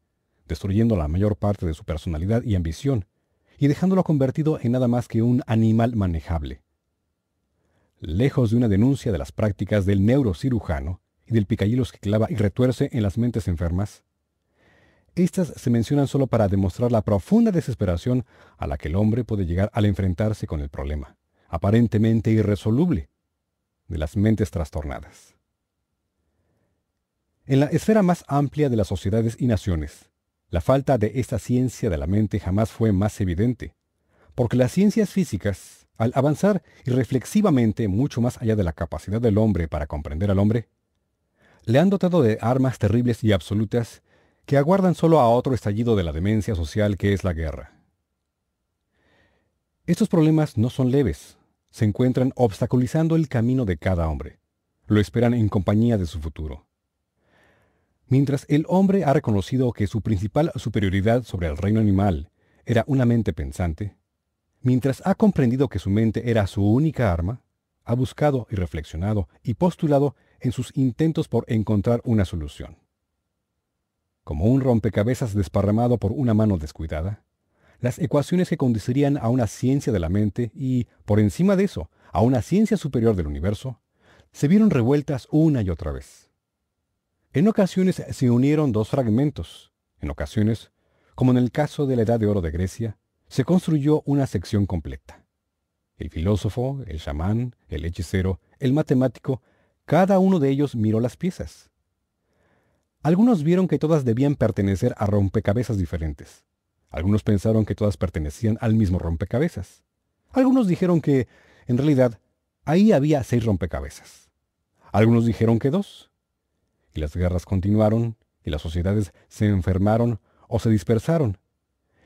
destruyendo la mayor parte de su personalidad y ambición, y dejándolo convertido en nada más que un animal manejable lejos de una denuncia de las prácticas del neurocirujano y del picahilos que clava y retuerce en las mentes enfermas, estas se mencionan solo para demostrar la profunda desesperación a la que el hombre puede llegar al enfrentarse con el problema, aparentemente irresoluble, de las mentes trastornadas. En la esfera más amplia de las sociedades y naciones, la falta de esta ciencia de la mente jamás fue más evidente, porque las ciencias físicas al avanzar irreflexivamente mucho más allá de la capacidad del hombre para comprender al hombre, le han dotado de armas terribles y absolutas que aguardan solo a otro estallido de la demencia social que es la guerra. Estos problemas no son leves, se encuentran obstaculizando el camino de cada hombre, lo esperan en compañía de su futuro. Mientras el hombre ha reconocido que su principal superioridad sobre el reino animal era una mente pensante, Mientras ha comprendido que su mente era su única arma, ha buscado y reflexionado y postulado en sus intentos por encontrar una solución. Como un rompecabezas desparramado por una mano descuidada, las ecuaciones que conducirían a una ciencia de la mente y, por encima de eso, a una ciencia superior del universo, se vieron revueltas una y otra vez. En ocasiones se unieron dos fragmentos, en ocasiones, como en el caso de la Edad de Oro de Grecia, se construyó una sección completa. El filósofo, el chamán, el hechicero, el matemático, cada uno de ellos miró las piezas. Algunos vieron que todas debían pertenecer a rompecabezas diferentes. Algunos pensaron que todas pertenecían al mismo rompecabezas. Algunos dijeron que, en realidad, ahí había seis rompecabezas. Algunos dijeron que dos. Y las guerras continuaron, y las sociedades se enfermaron o se dispersaron,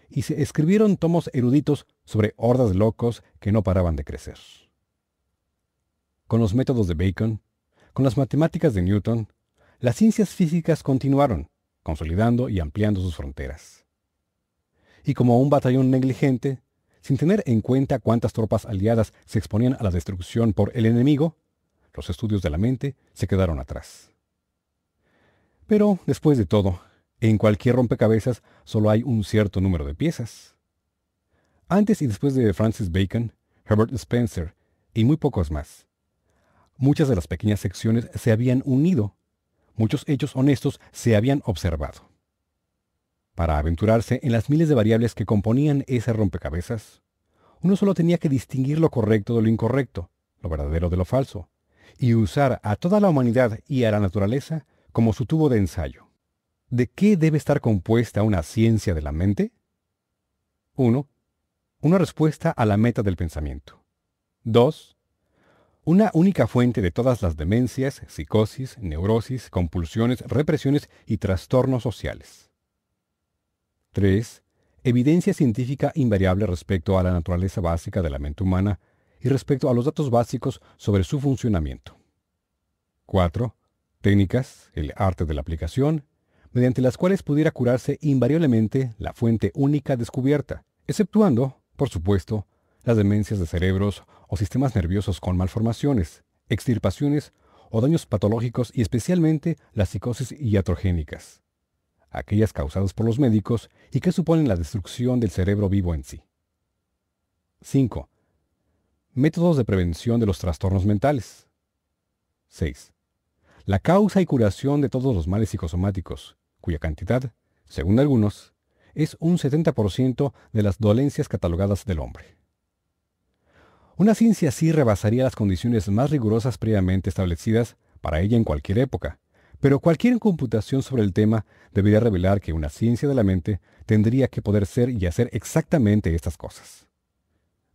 y se escribieron tomos eruditos sobre hordas locos que no paraban de crecer. Con los métodos de Bacon, con las matemáticas de Newton, las ciencias físicas continuaron, consolidando y ampliando sus fronteras. Y como un batallón negligente, sin tener en cuenta cuántas tropas aliadas se exponían a la destrucción por el enemigo, los estudios de la mente se quedaron atrás. Pero, después de todo, en cualquier rompecabezas solo hay un cierto número de piezas. Antes y después de Francis Bacon, Herbert Spencer y muy pocos más. Muchas de las pequeñas secciones se habían unido, muchos hechos honestos se habían observado. Para aventurarse en las miles de variables que componían ese rompecabezas, uno solo tenía que distinguir lo correcto de lo incorrecto, lo verdadero de lo falso, y usar a toda la humanidad y a la naturaleza como su tubo de ensayo. ¿De qué debe estar compuesta una ciencia de la mente? 1. Una respuesta a la meta del pensamiento. 2. Una única fuente de todas las demencias, psicosis, neurosis, compulsiones, represiones y trastornos sociales. 3. Evidencia científica invariable respecto a la naturaleza básica de la mente humana y respecto a los datos básicos sobre su funcionamiento. 4. Técnicas, el arte de la aplicación mediante las cuales pudiera curarse invariablemente la fuente única descubierta, exceptuando, por supuesto, las demencias de cerebros o sistemas nerviosos con malformaciones, extirpaciones o daños patológicos y especialmente las psicosis iatrogénicas, aquellas causadas por los médicos y que suponen la destrucción del cerebro vivo en sí. 5. Métodos de prevención de los trastornos mentales. 6. La causa y curación de todos los males psicosomáticos, cuya cantidad, según algunos, es un 70% de las dolencias catalogadas del hombre. Una ciencia así rebasaría las condiciones más rigurosas previamente establecidas para ella en cualquier época, pero cualquier computación sobre el tema debería revelar que una ciencia de la mente tendría que poder ser y hacer exactamente estas cosas.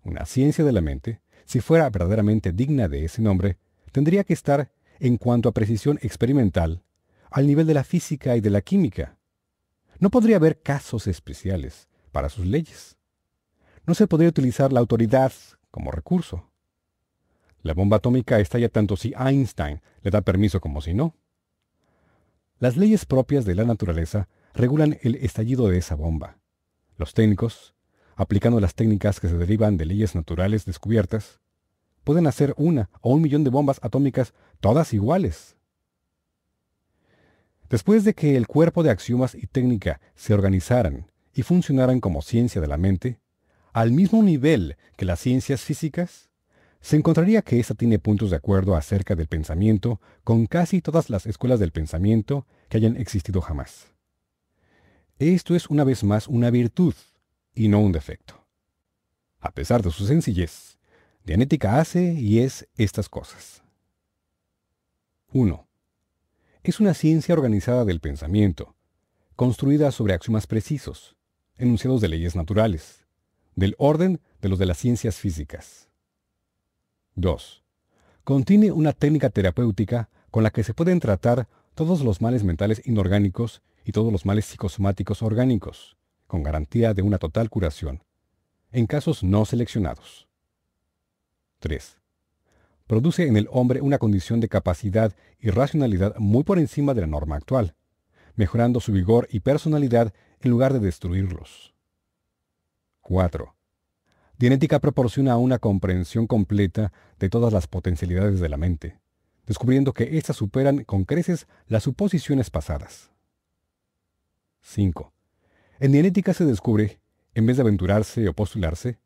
Una ciencia de la mente, si fuera verdaderamente digna de ese nombre, tendría que estar, en cuanto a precisión experimental, al nivel de la física y de la química. No podría haber casos especiales para sus leyes. No se podría utilizar la autoridad como recurso. La bomba atómica estalla tanto si Einstein le da permiso como si no. Las leyes propias de la naturaleza regulan el estallido de esa bomba. Los técnicos, aplicando las técnicas que se derivan de leyes naturales descubiertas, pueden hacer una o un millón de bombas atómicas todas iguales. Después de que el cuerpo de axiomas y técnica se organizaran y funcionaran como ciencia de la mente, al mismo nivel que las ciencias físicas, se encontraría que ésta tiene puntos de acuerdo acerca del pensamiento con casi todas las escuelas del pensamiento que hayan existido jamás. Esto es una vez más una virtud y no un defecto. A pesar de su sencillez, Dianética hace y es estas cosas. 1. Es una ciencia organizada del pensamiento, construida sobre axiomas precisos, enunciados de leyes naturales, del orden de los de las ciencias físicas. 2. Contiene una técnica terapéutica con la que se pueden tratar todos los males mentales inorgánicos y todos los males psicosomáticos orgánicos, con garantía de una total curación, en casos no seleccionados. 3. Produce en el hombre una condición de capacidad y racionalidad muy por encima de la norma actual, mejorando su vigor y personalidad en lugar de destruirlos. 4. Dianética proporciona una comprensión completa de todas las potencialidades de la mente, descubriendo que éstas superan con creces las suposiciones pasadas. 5. En Dianética se descubre, en vez de aventurarse o postularse,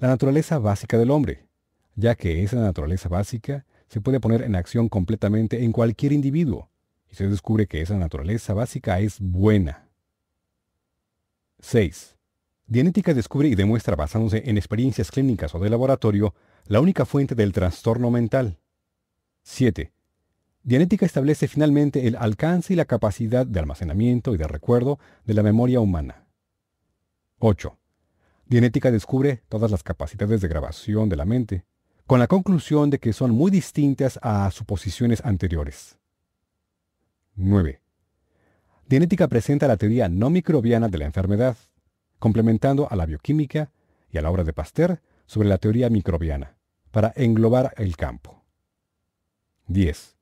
la naturaleza básica del hombre, ya que esa naturaleza básica se puede poner en acción completamente en cualquier individuo, y se descubre que esa naturaleza básica es buena. 6. Dianética descubre y demuestra basándose en experiencias clínicas o de laboratorio la única fuente del trastorno mental. 7. Dianética establece finalmente el alcance y la capacidad de almacenamiento y de recuerdo de la memoria humana. 8. Dianética descubre todas las capacidades de grabación de la mente, con la conclusión de que son muy distintas a suposiciones anteriores. 9. Dianética presenta la teoría no microbiana de la enfermedad complementando a la bioquímica y a la obra de Pasteur sobre la teoría microbiana, para englobar el campo. 10.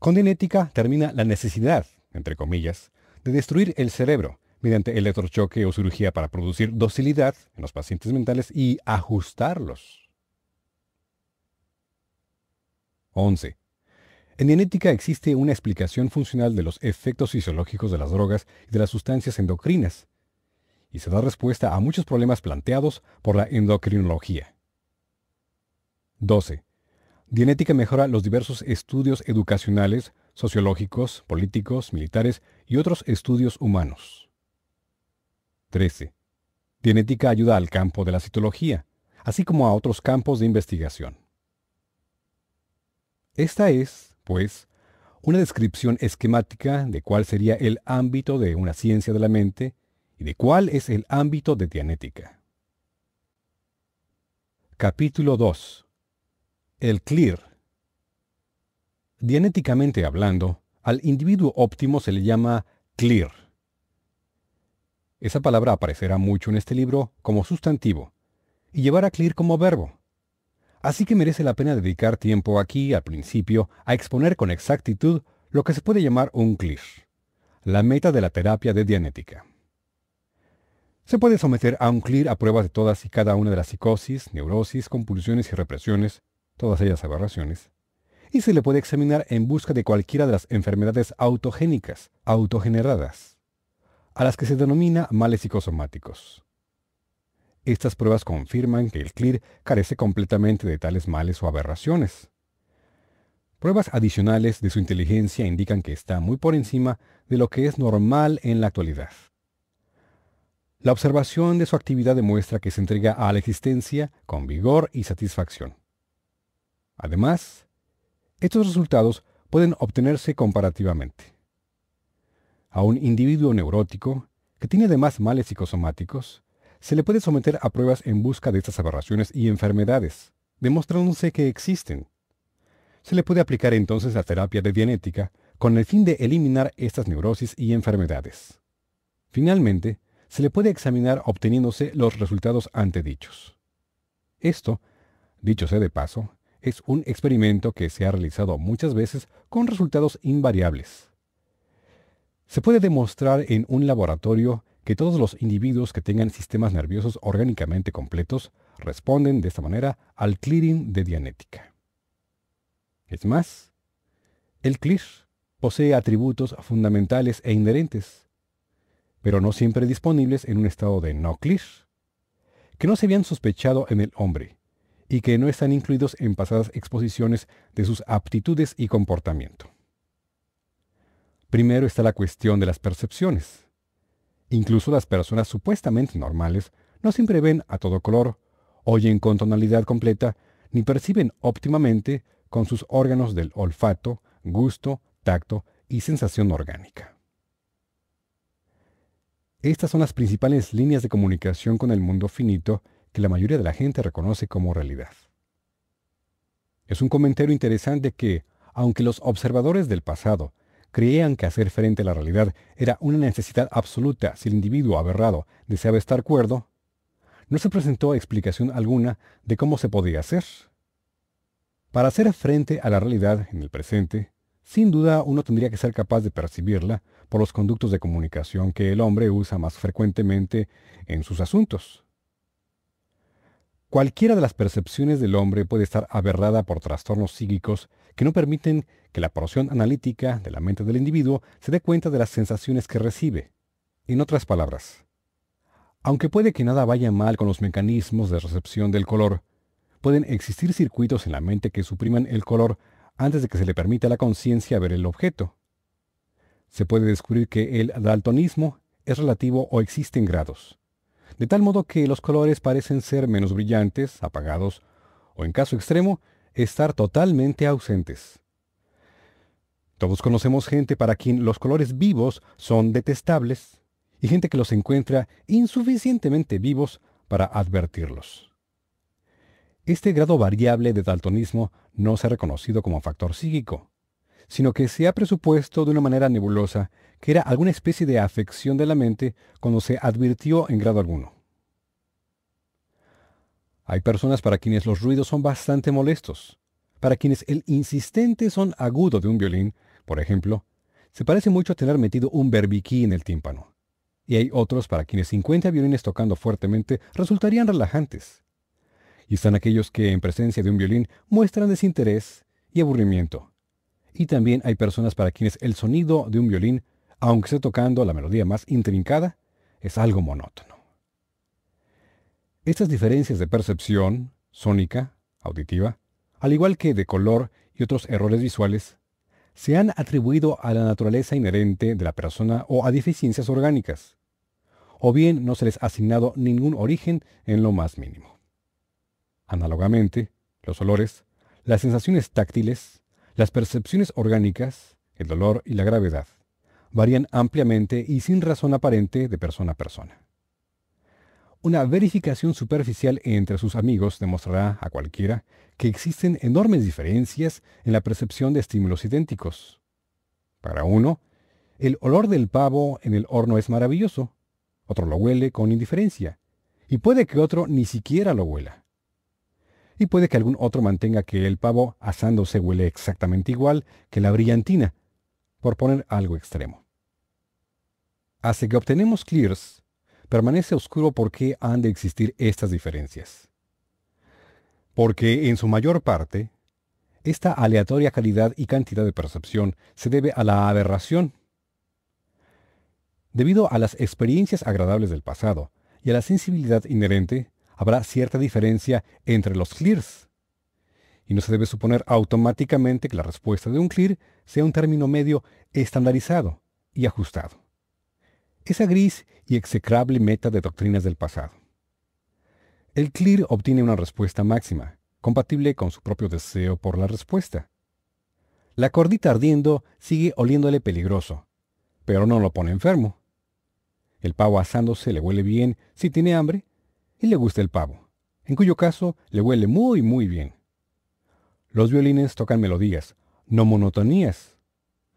Con genética termina la necesidad, entre comillas, de destruir el cerebro mediante electrochoque o cirugía para producir docilidad en los pacientes mentales y ajustarlos. 11. En genética existe una explicación funcional de los efectos fisiológicos de las drogas y de las sustancias endocrinas, y se da respuesta a muchos problemas planteados por la endocrinología. 12. Dianética mejora los diversos estudios educacionales, sociológicos, políticos, militares y otros estudios humanos. 13. Dianética ayuda al campo de la citología, así como a otros campos de investigación. Esta es, pues, una descripción esquemática de cuál sería el ámbito de una ciencia de la mente y de cuál es el ámbito de Dianética. Capítulo 2. El clear. Dianéticamente hablando, al individuo óptimo se le llama clear. Esa palabra aparecerá mucho en este libro como sustantivo y llevará clear como verbo. Así que merece la pena dedicar tiempo aquí al principio a exponer con exactitud lo que se puede llamar un clear, la meta de la terapia de Dianética. Se puede someter a un clear a pruebas de todas y cada una de las psicosis, neurosis, compulsiones y represiones, todas ellas aberraciones, y se le puede examinar en busca de cualquiera de las enfermedades autogénicas, autogeneradas, a las que se denomina males psicosomáticos. Estas pruebas confirman que el CLIR carece completamente de tales males o aberraciones. Pruebas adicionales de su inteligencia indican que está muy por encima de lo que es normal en la actualidad. La observación de su actividad demuestra que se entrega a la existencia con vigor y satisfacción. Además, estos resultados pueden obtenerse comparativamente. A un individuo neurótico, que tiene además males psicosomáticos, se le puede someter a pruebas en busca de estas aberraciones y enfermedades, demostrándose que existen. Se le puede aplicar entonces la terapia de dianética con el fin de eliminar estas neurosis y enfermedades. Finalmente, se le puede examinar obteniéndose los resultados antedichos. Esto, dicho sea de paso, es un experimento que se ha realizado muchas veces con resultados invariables. Se puede demostrar en un laboratorio que todos los individuos que tengan sistemas nerviosos orgánicamente completos responden de esta manera al clearing de dianética. Es más, el clear posee atributos fundamentales e inherentes, pero no siempre disponibles en un estado de no clear, que no se habían sospechado en el hombre y que no están incluidos en pasadas exposiciones de sus aptitudes y comportamiento. Primero está la cuestión de las percepciones. Incluso las personas supuestamente normales no siempre ven a todo color, oyen con tonalidad completa, ni perciben óptimamente con sus órganos del olfato, gusto, tacto y sensación orgánica. Estas son las principales líneas de comunicación con el mundo finito que la mayoría de la gente reconoce como realidad. Es un comentario interesante que, aunque los observadores del pasado creían que hacer frente a la realidad era una necesidad absoluta si el individuo aberrado deseaba estar cuerdo, no se presentó explicación alguna de cómo se podía hacer. Para hacer frente a la realidad en el presente, sin duda uno tendría que ser capaz de percibirla por los conductos de comunicación que el hombre usa más frecuentemente en sus asuntos. Cualquiera de las percepciones del hombre puede estar aberrada por trastornos psíquicos que no permiten que la porción analítica de la mente del individuo se dé cuenta de las sensaciones que recibe. En otras palabras, aunque puede que nada vaya mal con los mecanismos de recepción del color, pueden existir circuitos en la mente que supriman el color antes de que se le permita a la conciencia ver el objeto. Se puede descubrir que el daltonismo es relativo o existe en grados de tal modo que los colores parecen ser menos brillantes, apagados, o en caso extremo, estar totalmente ausentes. Todos conocemos gente para quien los colores vivos son detestables y gente que los encuentra insuficientemente vivos para advertirlos. Este grado variable de daltonismo no se ha reconocido como factor psíquico, sino que se ha presupuesto de una manera nebulosa que era alguna especie de afección de la mente cuando se advirtió en grado alguno. Hay personas para quienes los ruidos son bastante molestos, para quienes el insistente son agudo de un violín, por ejemplo, se parece mucho a tener metido un berbiquí en el tímpano. Y hay otros para quienes 50 violines tocando fuertemente resultarían relajantes. Y están aquellos que en presencia de un violín muestran desinterés y aburrimiento. Y también hay personas para quienes el sonido de un violín aunque esté tocando la melodía más intrincada, es algo monótono. Estas diferencias de percepción, sónica, auditiva, al igual que de color y otros errores visuales, se han atribuido a la naturaleza inherente de la persona o a deficiencias orgánicas, o bien no se les ha asignado ningún origen en lo más mínimo. Análogamente, los olores, las sensaciones táctiles, las percepciones orgánicas, el dolor y la gravedad, varían ampliamente y sin razón aparente de persona a persona. Una verificación superficial entre sus amigos demostrará a cualquiera que existen enormes diferencias en la percepción de estímulos idénticos. Para uno, el olor del pavo en el horno es maravilloso, otro lo huele con indiferencia, y puede que otro ni siquiera lo huela. Y puede que algún otro mantenga que el pavo asándose huele exactamente igual que la brillantina, por poner algo extremo. Hasta que obtenemos clears, permanece oscuro por qué han de existir estas diferencias. Porque en su mayor parte, Esta aleatoria calidad y cantidad de percepción se debe a la aberración. Debido a las experiencias agradables del pasado y a la sensibilidad inherente, habrá cierta diferencia entre los clears. Y no se debe suponer automáticamente que la respuesta de un clear sea un término medio estandarizado y ajustado. Esa gris y execrable meta de doctrinas del pasado. El clear obtiene una respuesta máxima, compatible con su propio deseo por la respuesta. La cordita ardiendo sigue oliéndole peligroso, pero no lo pone enfermo. El pavo asándose le huele bien si tiene hambre y le gusta el pavo, en cuyo caso le huele muy muy bien. Los violines tocan melodías, no monotonías.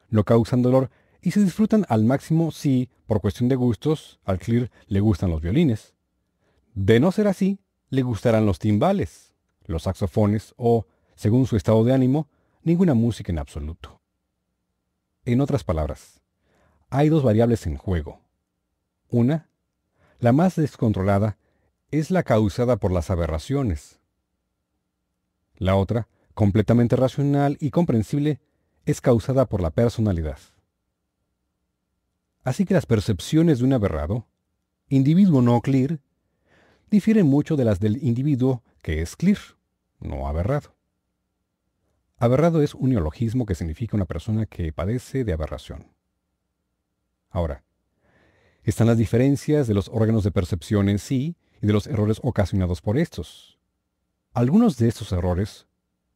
No causan dolor y se disfrutan al máximo si, por cuestión de gustos, al Clear le gustan los violines. De no ser así, le gustarán los timbales, los saxofones o, según su estado de ánimo, ninguna música en absoluto. En otras palabras, hay dos variables en juego. Una, la más descontrolada, es la causada por las aberraciones. La otra, completamente racional y comprensible, es causada por la personalidad. Así que las percepciones de un aberrado, individuo no clear, difieren mucho de las del individuo que es clear, no aberrado. Aberrado es un neologismo que significa una persona que padece de aberración. Ahora, están las diferencias de los órganos de percepción en sí y de los errores ocasionados por estos. Algunos de estos errores,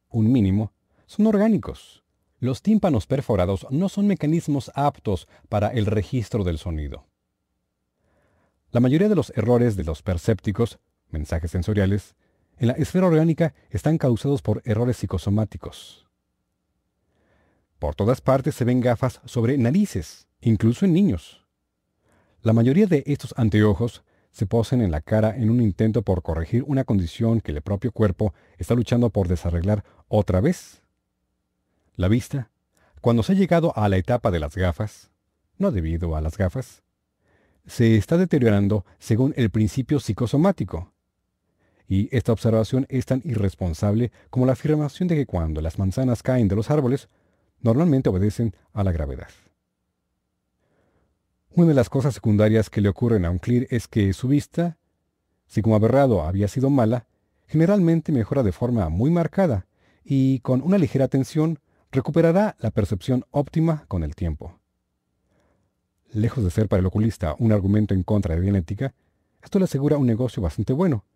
un mínimo, son orgánicos. Los tímpanos perforados no son mecanismos aptos para el registro del sonido. La mayoría de los errores de los percépticos, mensajes sensoriales, en la esfera orgánica están causados por errores psicosomáticos. Por todas partes se ven gafas sobre narices, incluso en niños. La mayoría de estos anteojos se posen en la cara en un intento por corregir una condición que el propio cuerpo está luchando por desarreglar otra vez. La vista, cuando se ha llegado a la etapa de las gafas, no debido a las gafas, se está deteriorando según el principio psicosomático. Y esta observación es tan irresponsable como la afirmación de que cuando las manzanas caen de los árboles, normalmente obedecen a la gravedad. Una de las cosas secundarias que le ocurren a un clear es que su vista, si como aberrado había sido mala, generalmente mejora de forma muy marcada y con una ligera tensión recuperará la percepción óptima con el tiempo. Lejos de ser para el oculista un argumento en contra de Dianética, esto le asegura un negocio bastante bueno,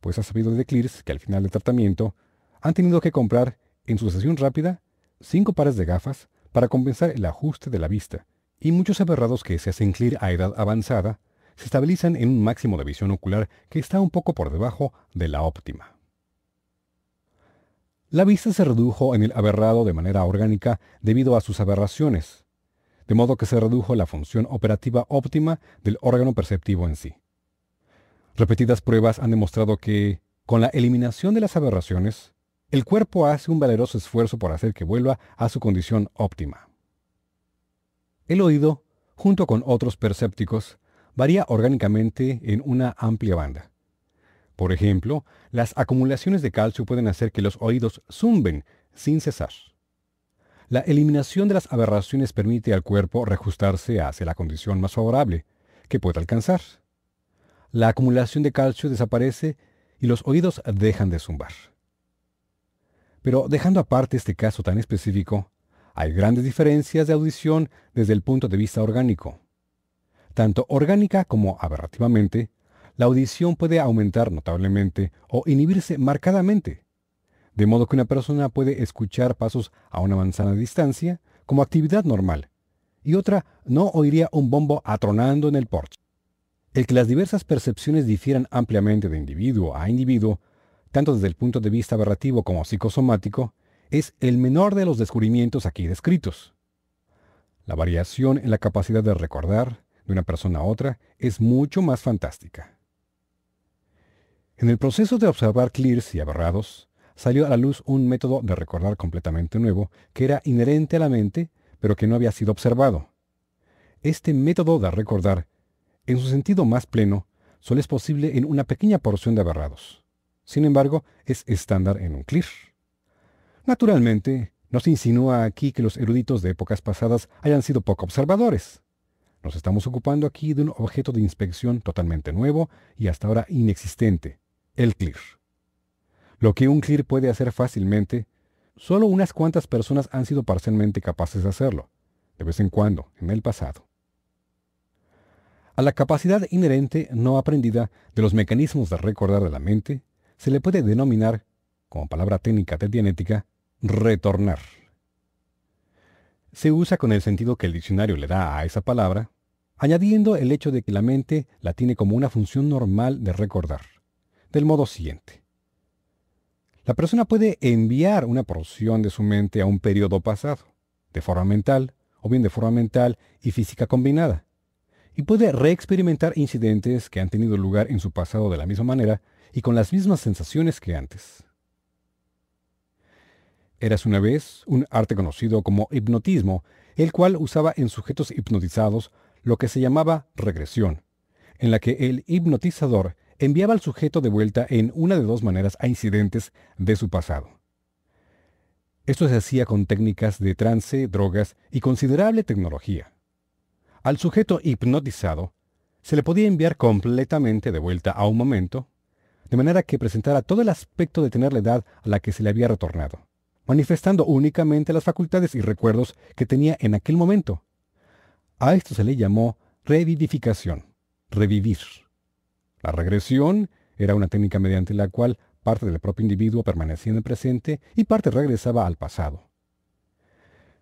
pues ha sabido de Clears que al final del tratamiento han tenido que comprar, en sucesión rápida, cinco pares de gafas para compensar el ajuste de la vista, y muchos aberrados que se hacen clear a edad avanzada se estabilizan en un máximo de visión ocular que está un poco por debajo de la óptima. La vista se redujo en el aberrado de manera orgánica debido a sus aberraciones, de modo que se redujo la función operativa óptima del órgano perceptivo en sí. Repetidas pruebas han demostrado que, con la eliminación de las aberraciones, el cuerpo hace un valeroso esfuerzo por hacer que vuelva a su condición óptima. El oído, junto con otros percépticos, varía orgánicamente en una amplia banda. Por ejemplo, las acumulaciones de calcio pueden hacer que los oídos zumben sin cesar. La eliminación de las aberraciones permite al cuerpo reajustarse hacia la condición más favorable que puede alcanzar. La acumulación de calcio desaparece y los oídos dejan de zumbar. Pero dejando aparte este caso tan específico, hay grandes diferencias de audición desde el punto de vista orgánico. Tanto orgánica como aberrativamente, la audición puede aumentar notablemente o inhibirse marcadamente, de modo que una persona puede escuchar pasos a una manzana de distancia como actividad normal, y otra no oiría un bombo atronando en el porche. El que las diversas percepciones difieran ampliamente de individuo a individuo, tanto desde el punto de vista aberrativo como psicosomático, es el menor de los descubrimientos aquí descritos. La variación en la capacidad de recordar de una persona a otra es mucho más fantástica. En el proceso de observar clears y aberrados, salió a la luz un método de recordar completamente nuevo que era inherente a la mente, pero que no había sido observado. Este método de recordar, en su sentido más pleno, solo es posible en una pequeña porción de aberrados. Sin embargo, es estándar en un clear. Naturalmente, no se insinúa aquí que los eruditos de épocas pasadas hayan sido poco observadores. Nos estamos ocupando aquí de un objeto de inspección totalmente nuevo y hasta ahora inexistente, el CLIR. Lo que un CLIR puede hacer fácilmente, solo unas cuantas personas han sido parcialmente capaces de hacerlo, de vez en cuando, en el pasado. A la capacidad inherente no aprendida de los mecanismos de recordar de la mente se le puede denominar, como palabra técnica de dianética, retornar se usa con el sentido que el diccionario le da a esa palabra, añadiendo el hecho de que la mente la tiene como una función normal de recordar, del modo siguiente. La persona puede enviar una porción de su mente a un periodo pasado, de forma mental, o bien de forma mental y física combinada, y puede reexperimentar incidentes que han tenido lugar en su pasado de la misma manera y con las mismas sensaciones que antes. Eras una vez un arte conocido como hipnotismo, el cual usaba en sujetos hipnotizados lo que se llamaba regresión, en la que el hipnotizador enviaba al sujeto de vuelta en una de dos maneras a incidentes de su pasado. Esto se hacía con técnicas de trance, drogas y considerable tecnología. Al sujeto hipnotizado se le podía enviar completamente de vuelta a un momento, de manera que presentara todo el aspecto de tener la edad a la que se le había retornado manifestando únicamente las facultades y recuerdos que tenía en aquel momento. A esto se le llamó revivificación, revivir. La regresión era una técnica mediante la cual parte del propio individuo permanecía en el presente y parte regresaba al pasado.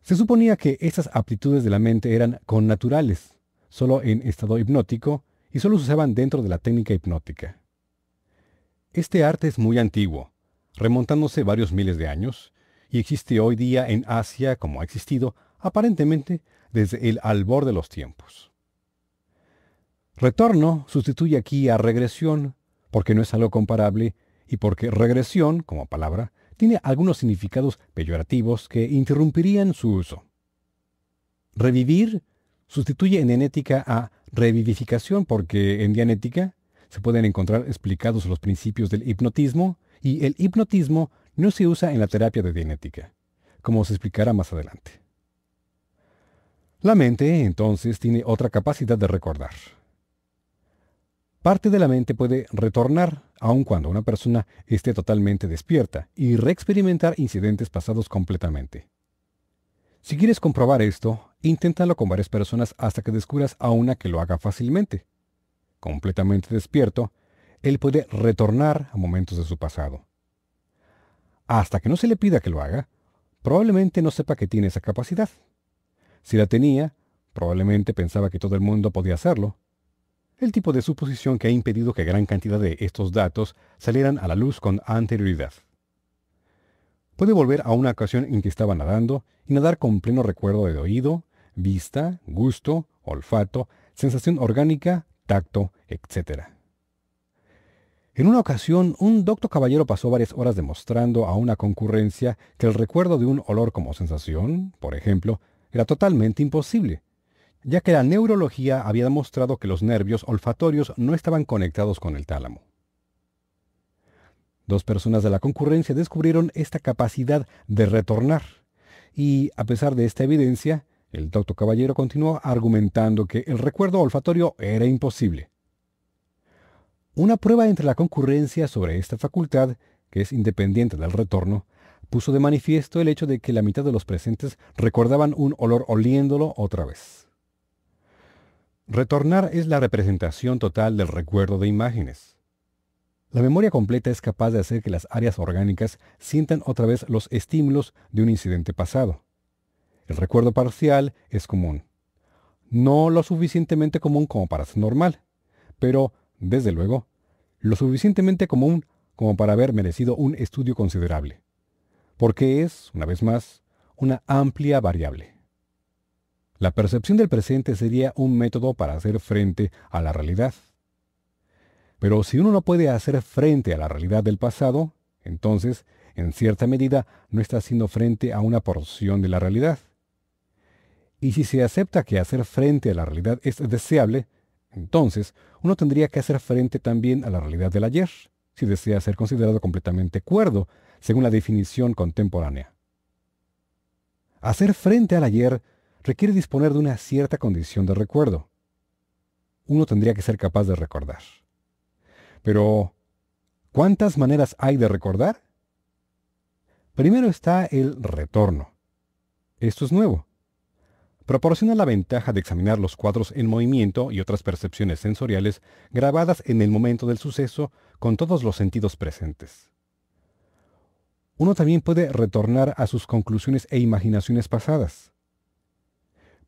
Se suponía que estas aptitudes de la mente eran connaturales, solo en estado hipnótico, y solo se usaban dentro de la técnica hipnótica. Este arte es muy antiguo, remontándose varios miles de años, y existe hoy día en Asia como ha existido aparentemente desde el albor de los tiempos. Retorno sustituye aquí a regresión porque no es algo comparable y porque regresión, como palabra, tiene algunos significados peyorativos que interrumpirían su uso. Revivir sustituye en enética a revivificación porque en dianética se pueden encontrar explicados los principios del hipnotismo y el hipnotismo no se usa en la terapia de dianética, como se explicará más adelante. La mente, entonces, tiene otra capacidad de recordar. Parte de la mente puede retornar, aun cuando una persona esté totalmente despierta, y reexperimentar incidentes pasados completamente. Si quieres comprobar esto, inténtalo con varias personas hasta que descubras a una que lo haga fácilmente. Completamente despierto, él puede retornar a momentos de su pasado hasta que no se le pida que lo haga, probablemente no sepa que tiene esa capacidad. Si la tenía, probablemente pensaba que todo el mundo podía hacerlo. El tipo de suposición que ha impedido que gran cantidad de estos datos salieran a la luz con anterioridad. Puede volver a una ocasión en que estaba nadando y nadar con pleno recuerdo de oído, vista, gusto, olfato, sensación orgánica, tacto, etc. En una ocasión, un doctor caballero pasó varias horas demostrando a una concurrencia que el recuerdo de un olor como sensación, por ejemplo, era totalmente imposible, ya que la neurología había demostrado que los nervios olfatorios no estaban conectados con el tálamo. Dos personas de la concurrencia descubrieron esta capacidad de retornar, y a pesar de esta evidencia, el doctor caballero continuó argumentando que el recuerdo olfatorio era imposible. Una prueba entre la concurrencia sobre esta facultad, que es independiente del retorno, puso de manifiesto el hecho de que la mitad de los presentes recordaban un olor oliéndolo otra vez. Retornar es la representación total del recuerdo de imágenes. La memoria completa es capaz de hacer que las áreas orgánicas sientan otra vez los estímulos de un incidente pasado. El recuerdo parcial es común. No lo suficientemente común como para ser normal, pero desde luego, lo suficientemente común como para haber merecido un estudio considerable, porque es, una vez más, una amplia variable. La percepción del presente sería un método para hacer frente a la realidad. Pero si uno no puede hacer frente a la realidad del pasado, entonces, en cierta medida, no está haciendo frente a una porción de la realidad. Y si se acepta que hacer frente a la realidad es deseable, entonces, uno tendría que hacer frente también a la realidad del ayer, si desea ser considerado completamente cuerdo, según la definición contemporánea. Hacer frente al ayer requiere disponer de una cierta condición de recuerdo. Uno tendría que ser capaz de recordar. Pero, ¿cuántas maneras hay de recordar? Primero está el retorno. Esto es nuevo. Proporciona la ventaja de examinar los cuadros en movimiento y otras percepciones sensoriales grabadas en el momento del suceso con todos los sentidos presentes. Uno también puede retornar a sus conclusiones e imaginaciones pasadas.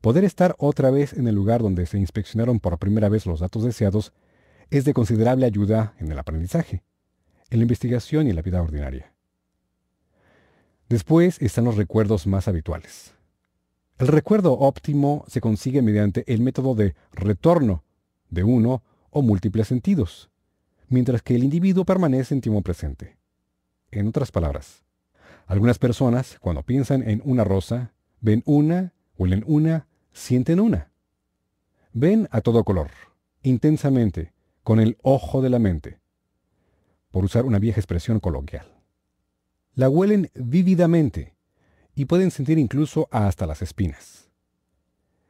Poder estar otra vez en el lugar donde se inspeccionaron por primera vez los datos deseados es de considerable ayuda en el aprendizaje, en la investigación y en la vida ordinaria. Después están los recuerdos más habituales. El recuerdo óptimo se consigue mediante el método de retorno de uno o múltiples sentidos, mientras que el individuo permanece en tiempo presente. En otras palabras, algunas personas, cuando piensan en una rosa, ven una, huelen una, sienten una. Ven a todo color, intensamente, con el ojo de la mente, por usar una vieja expresión coloquial la huelen vívidamente y pueden sentir incluso hasta las espinas.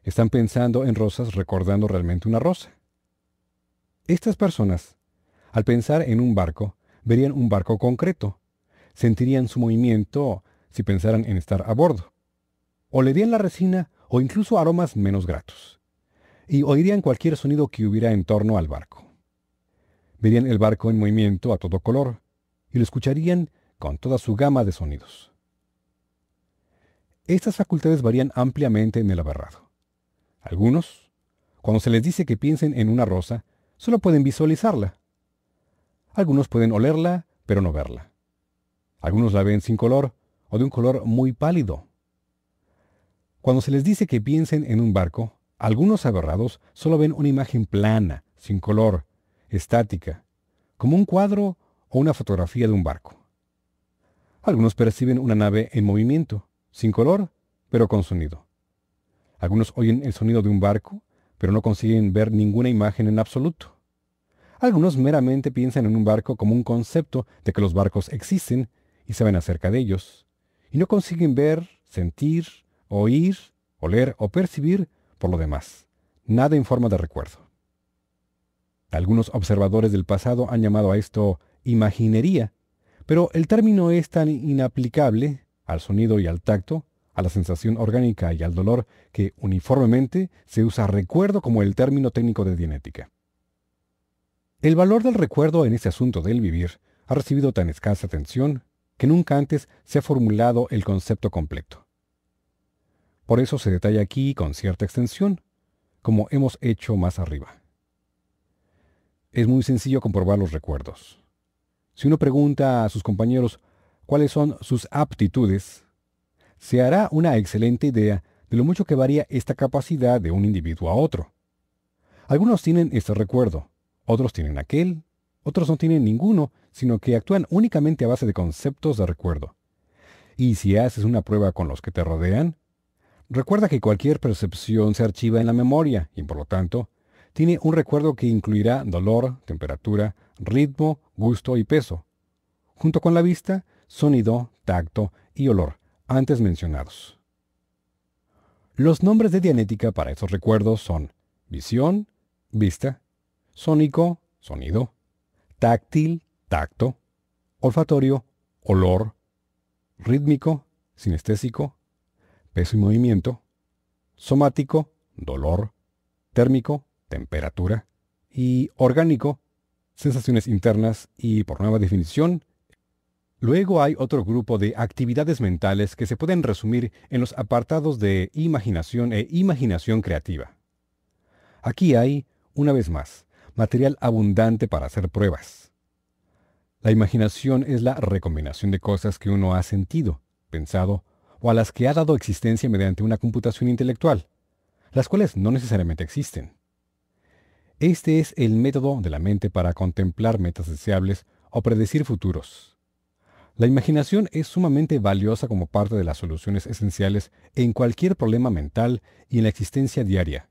Están pensando en rosas recordando realmente una rosa. Estas personas, al pensar en un barco, verían un barco concreto, sentirían su movimiento si pensaran en estar a bordo, olerían la resina o incluso aromas menos gratos, y oirían cualquier sonido que hubiera en torno al barco. Verían el barco en movimiento a todo color, y lo escucharían con toda su gama de sonidos. Estas facultades varían ampliamente en el aberrado. Algunos, cuando se les dice que piensen en una rosa, solo pueden visualizarla. Algunos pueden olerla, pero no verla. Algunos la ven sin color o de un color muy pálido. Cuando se les dice que piensen en un barco, algunos aberrados solo ven una imagen plana, sin color, estática, como un cuadro o una fotografía de un barco. Algunos perciben una nave en movimiento, sin color, pero con sonido. Algunos oyen el sonido de un barco, pero no consiguen ver ninguna imagen en absoluto. Algunos meramente piensan en un barco como un concepto de que los barcos existen y saben acerca de ellos, y no consiguen ver, sentir, oír, oler o percibir por lo demás, nada en forma de recuerdo. Algunos observadores del pasado han llamado a esto imaginería, pero el término es tan inaplicable al sonido y al tacto, a la sensación orgánica y al dolor, que uniformemente se usa recuerdo como el término técnico de dianética. El valor del recuerdo en este asunto del vivir ha recibido tan escasa atención que nunca antes se ha formulado el concepto completo. Por eso se detalla aquí con cierta extensión, como hemos hecho más arriba. Es muy sencillo comprobar los recuerdos. Si uno pregunta a sus compañeros cuáles son sus aptitudes, se hará una excelente idea de lo mucho que varía esta capacidad de un individuo a otro. Algunos tienen este recuerdo, otros tienen aquel, otros no tienen ninguno, sino que actúan únicamente a base de conceptos de recuerdo. Y si haces una prueba con los que te rodean, recuerda que cualquier percepción se archiva en la memoria y por lo tanto tiene un recuerdo que incluirá dolor, temperatura, ritmo, gusto y peso, junto con la vista, sonido, tacto y olor, antes mencionados. Los nombres de dianética para esos recuerdos son visión, vista, sónico, sonido, táctil, tacto, olfatorio, olor, rítmico, sinestésico, peso y movimiento, somático, dolor, térmico, temperatura, y orgánico, sensaciones internas y, por nueva definición, luego hay otro grupo de actividades mentales que se pueden resumir en los apartados de imaginación e imaginación creativa. Aquí hay, una vez más, material abundante para hacer pruebas. La imaginación es la recombinación de cosas que uno ha sentido, pensado o a las que ha dado existencia mediante una computación intelectual, las cuales no necesariamente existen. Este es el método de la mente para contemplar metas deseables o predecir futuros. La imaginación es sumamente valiosa como parte de las soluciones esenciales en cualquier problema mental y en la existencia diaria.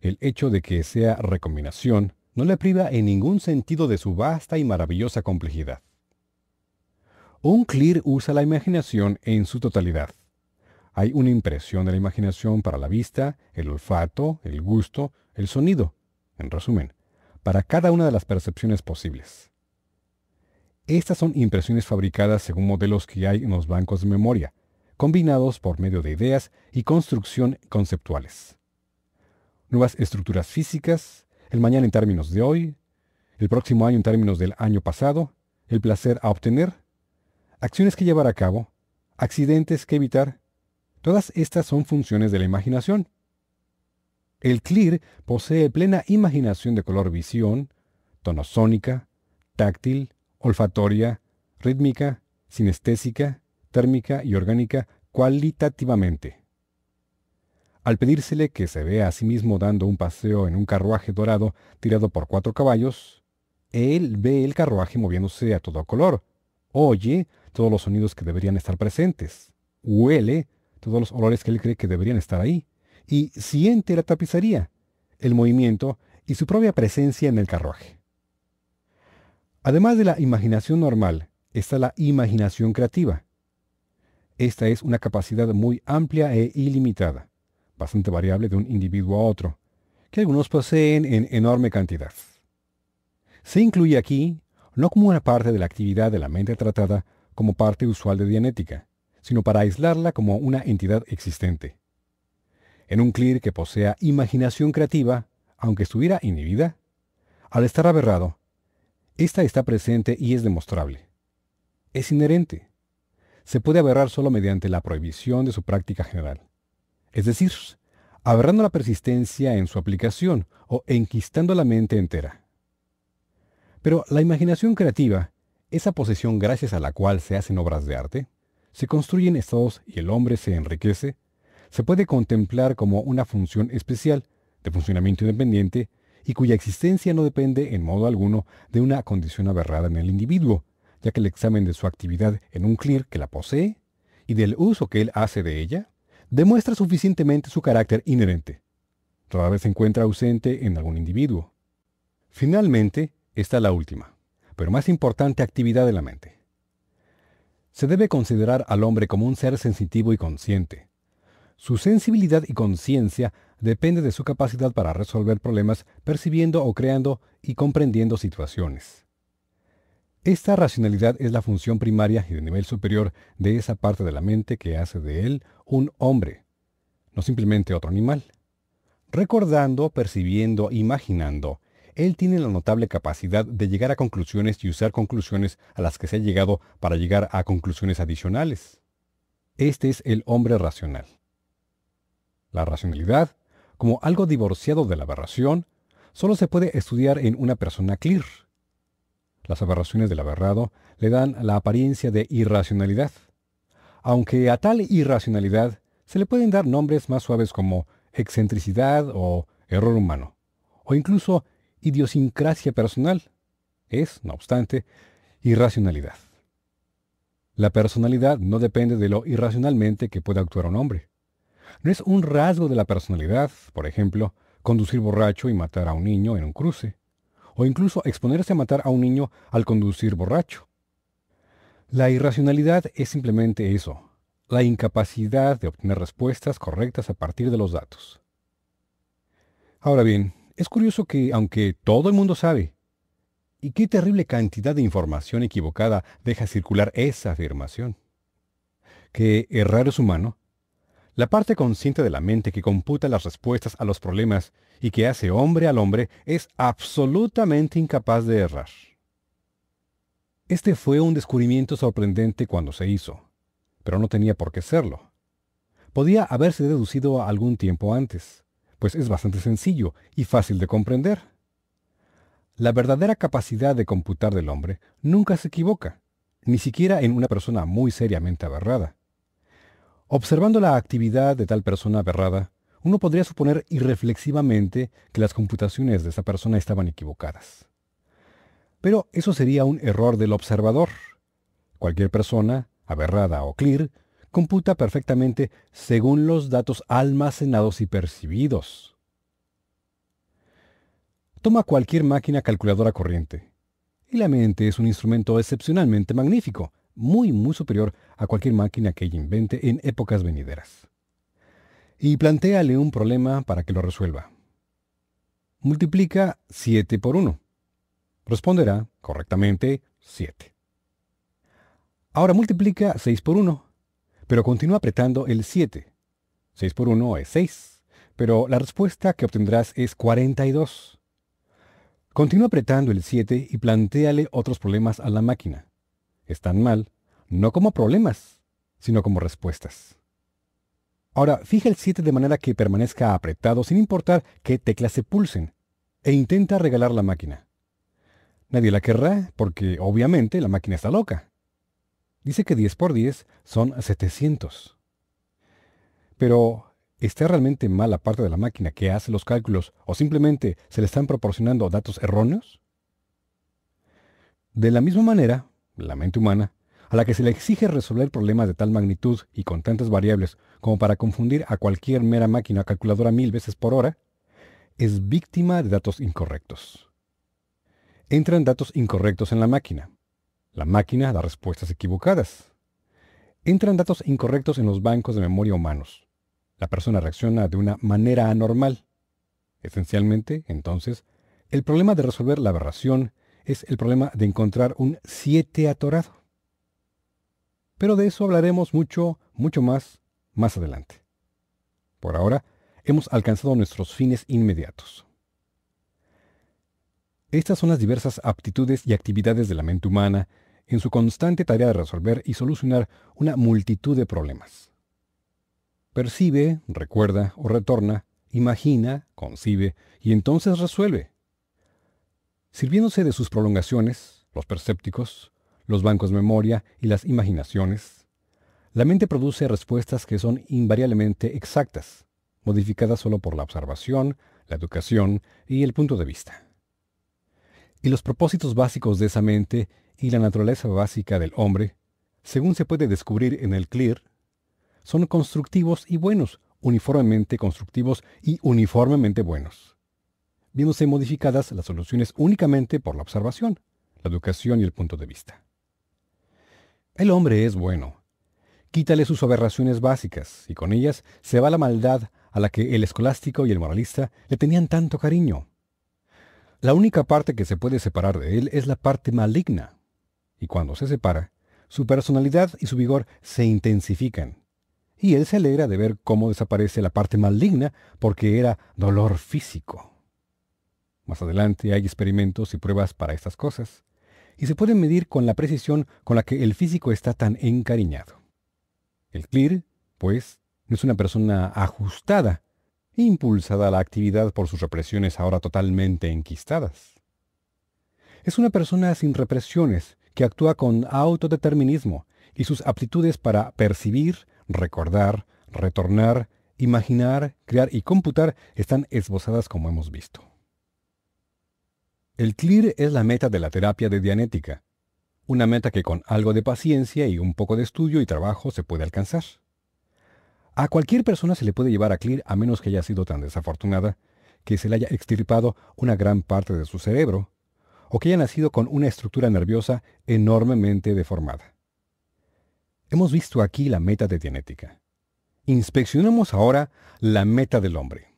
El hecho de que sea recombinación no le priva en ningún sentido de su vasta y maravillosa complejidad. Un clear usa la imaginación en su totalidad. Hay una impresión de la imaginación para la vista, el olfato, el gusto, el sonido, en resumen, para cada una de las percepciones posibles. Estas son impresiones fabricadas según modelos que hay en los bancos de memoria, combinados por medio de ideas y construcción conceptuales. Nuevas estructuras físicas, el mañana en términos de hoy, el próximo año en términos del año pasado, el placer a obtener, acciones que llevar a cabo, accidentes que evitar, todas estas son funciones de la imaginación. El clear posee plena imaginación de color visión, tonosónica, táctil, olfatoria, rítmica, sinestésica, térmica y orgánica cualitativamente. Al pedírsele que se vea a sí mismo dando un paseo en un carruaje dorado tirado por cuatro caballos, él ve el carruaje moviéndose a todo color, oye todos los sonidos que deberían estar presentes, huele todos los olores que él cree que deberían estar ahí, y siente la tapicería, el movimiento y su propia presencia en el carruaje. Además de la imaginación normal, está la imaginación creativa. Esta es una capacidad muy amplia e ilimitada, bastante variable de un individuo a otro, que algunos poseen en enorme cantidad. Se incluye aquí no como una parte de la actividad de la mente tratada como parte usual de Dianética, sino para aislarla como una entidad existente. En un clear que posea imaginación creativa, aunque estuviera inhibida, al estar aberrado, esta está presente y es demostrable. Es inherente. Se puede aberrar solo mediante la prohibición de su práctica general. Es decir, aberrando la persistencia en su aplicación o enquistando la mente entera. Pero la imaginación creativa, esa posesión gracias a la cual se hacen obras de arte, se construyen estados y el hombre se enriquece, se puede contemplar como una función especial, de funcionamiento independiente, y cuya existencia no depende en modo alguno de una condición aberrada en el individuo, ya que el examen de su actividad en un clear que la posee y del uso que él hace de ella demuestra suficientemente su carácter inherente. Rara vez se encuentra ausente en algún individuo. Finalmente, está la última, pero más importante actividad de la mente. Se debe considerar al hombre como un ser sensitivo y consciente. Su sensibilidad y conciencia depende de su capacidad para resolver problemas percibiendo o creando y comprendiendo situaciones. Esta racionalidad es la función primaria y de nivel superior de esa parte de la mente que hace de él un hombre, no simplemente otro animal. Recordando, percibiendo, imaginando, él tiene la notable capacidad de llegar a conclusiones y usar conclusiones a las que se ha llegado para llegar a conclusiones adicionales. Este es el hombre racional. La racionalidad como algo divorciado de la aberración, solo se puede estudiar en una persona clear. Las aberraciones del aberrado le dan la apariencia de irracionalidad, aunque a tal irracionalidad se le pueden dar nombres más suaves como excentricidad o error humano, o incluso idiosincrasia personal. Es, no obstante, irracionalidad. La personalidad no depende de lo irracionalmente que pueda actuar un hombre. No es un rasgo de la personalidad, por ejemplo, conducir borracho y matar a un niño en un cruce, o incluso exponerse a matar a un niño al conducir borracho. La irracionalidad es simplemente eso, la incapacidad de obtener respuestas correctas a partir de los datos. Ahora bien, es curioso que, aunque todo el mundo sabe, y qué terrible cantidad de información equivocada deja circular esa afirmación, que errar es humano, la parte consciente de la mente que computa las respuestas a los problemas y que hace hombre al hombre es absolutamente incapaz de errar. Este fue un descubrimiento sorprendente cuando se hizo, pero no tenía por qué serlo. Podía haberse deducido algún tiempo antes, pues es bastante sencillo y fácil de comprender. La verdadera capacidad de computar del hombre nunca se equivoca, ni siquiera en una persona muy seriamente aberrada. Observando la actividad de tal persona aberrada, uno podría suponer irreflexivamente que las computaciones de esa persona estaban equivocadas. Pero eso sería un error del observador. Cualquier persona, aberrada o clear, computa perfectamente según los datos almacenados y percibidos. Toma cualquier máquina calculadora corriente. Y la mente es un instrumento excepcionalmente magnífico, muy, muy superior a cualquier máquina que ella invente en épocas venideras. Y plantéale un problema para que lo resuelva. Multiplica 7 por 1. Responderá correctamente 7. Ahora multiplica 6 por 1, pero continúa apretando el 7. 6 por 1 es 6, pero la respuesta que obtendrás es 42. Continúa apretando el 7 y plantéale otros problemas a la máquina. Están mal, no como problemas, sino como respuestas. Ahora, fija el 7 de manera que permanezca apretado sin importar qué teclas se pulsen, e intenta regalar la máquina. Nadie la querrá porque obviamente la máquina está loca. Dice que 10 por 10 son 700. Pero ¿Está realmente mal la parte de la máquina que hace los cálculos o simplemente se le están proporcionando datos erróneos? De la misma manera, la mente humana, a la que se le exige resolver problemas de tal magnitud y con tantas variables como para confundir a cualquier mera máquina calculadora mil veces por hora, es víctima de datos incorrectos. Entran datos incorrectos en la máquina. La máquina da respuestas equivocadas. Entran datos incorrectos en los bancos de memoria humanos la persona reacciona de una manera anormal. Esencialmente, entonces, el problema de resolver la aberración es el problema de encontrar un 7 atorado. Pero de eso hablaremos mucho, mucho más más adelante. Por ahora, hemos alcanzado nuestros fines inmediatos. Estas son las diversas aptitudes y actividades de la mente humana en su constante tarea de resolver y solucionar una multitud de problemas percibe, recuerda o retorna, imagina, concibe y entonces resuelve. Sirviéndose de sus prolongaciones, los percépticos, los bancos de memoria y las imaginaciones, la mente produce respuestas que son invariablemente exactas, modificadas solo por la observación, la educación y el punto de vista. Y los propósitos básicos de esa mente y la naturaleza básica del hombre, según se puede descubrir en el CLEAR, son constructivos y buenos, uniformemente constructivos y uniformemente buenos, viéndose modificadas las soluciones únicamente por la observación, la educación y el punto de vista. El hombre es bueno. Quítale sus aberraciones básicas, y con ellas se va la maldad a la que el escolástico y el moralista le tenían tanto cariño. La única parte que se puede separar de él es la parte maligna, y cuando se separa, su personalidad y su vigor se intensifican, y él se alegra de ver cómo desaparece la parte maligna porque era dolor físico. Más adelante hay experimentos y pruebas para estas cosas, y se pueden medir con la precisión con la que el físico está tan encariñado. El clear, pues, es una persona ajustada, impulsada a la actividad por sus represiones ahora totalmente enquistadas. Es una persona sin represiones, que actúa con autodeterminismo, y sus aptitudes para percibir, recordar, retornar, imaginar, crear y computar están esbozadas como hemos visto. El CLIR es la meta de la terapia de Dianética, una meta que con algo de paciencia y un poco de estudio y trabajo se puede alcanzar. A cualquier persona se le puede llevar a CLIR a menos que haya sido tan desafortunada que se le haya extirpado una gran parte de su cerebro, o que haya nacido con una estructura nerviosa enormemente deformada. Hemos visto aquí la meta de Dianética. Inspeccionemos ahora la meta del hombre.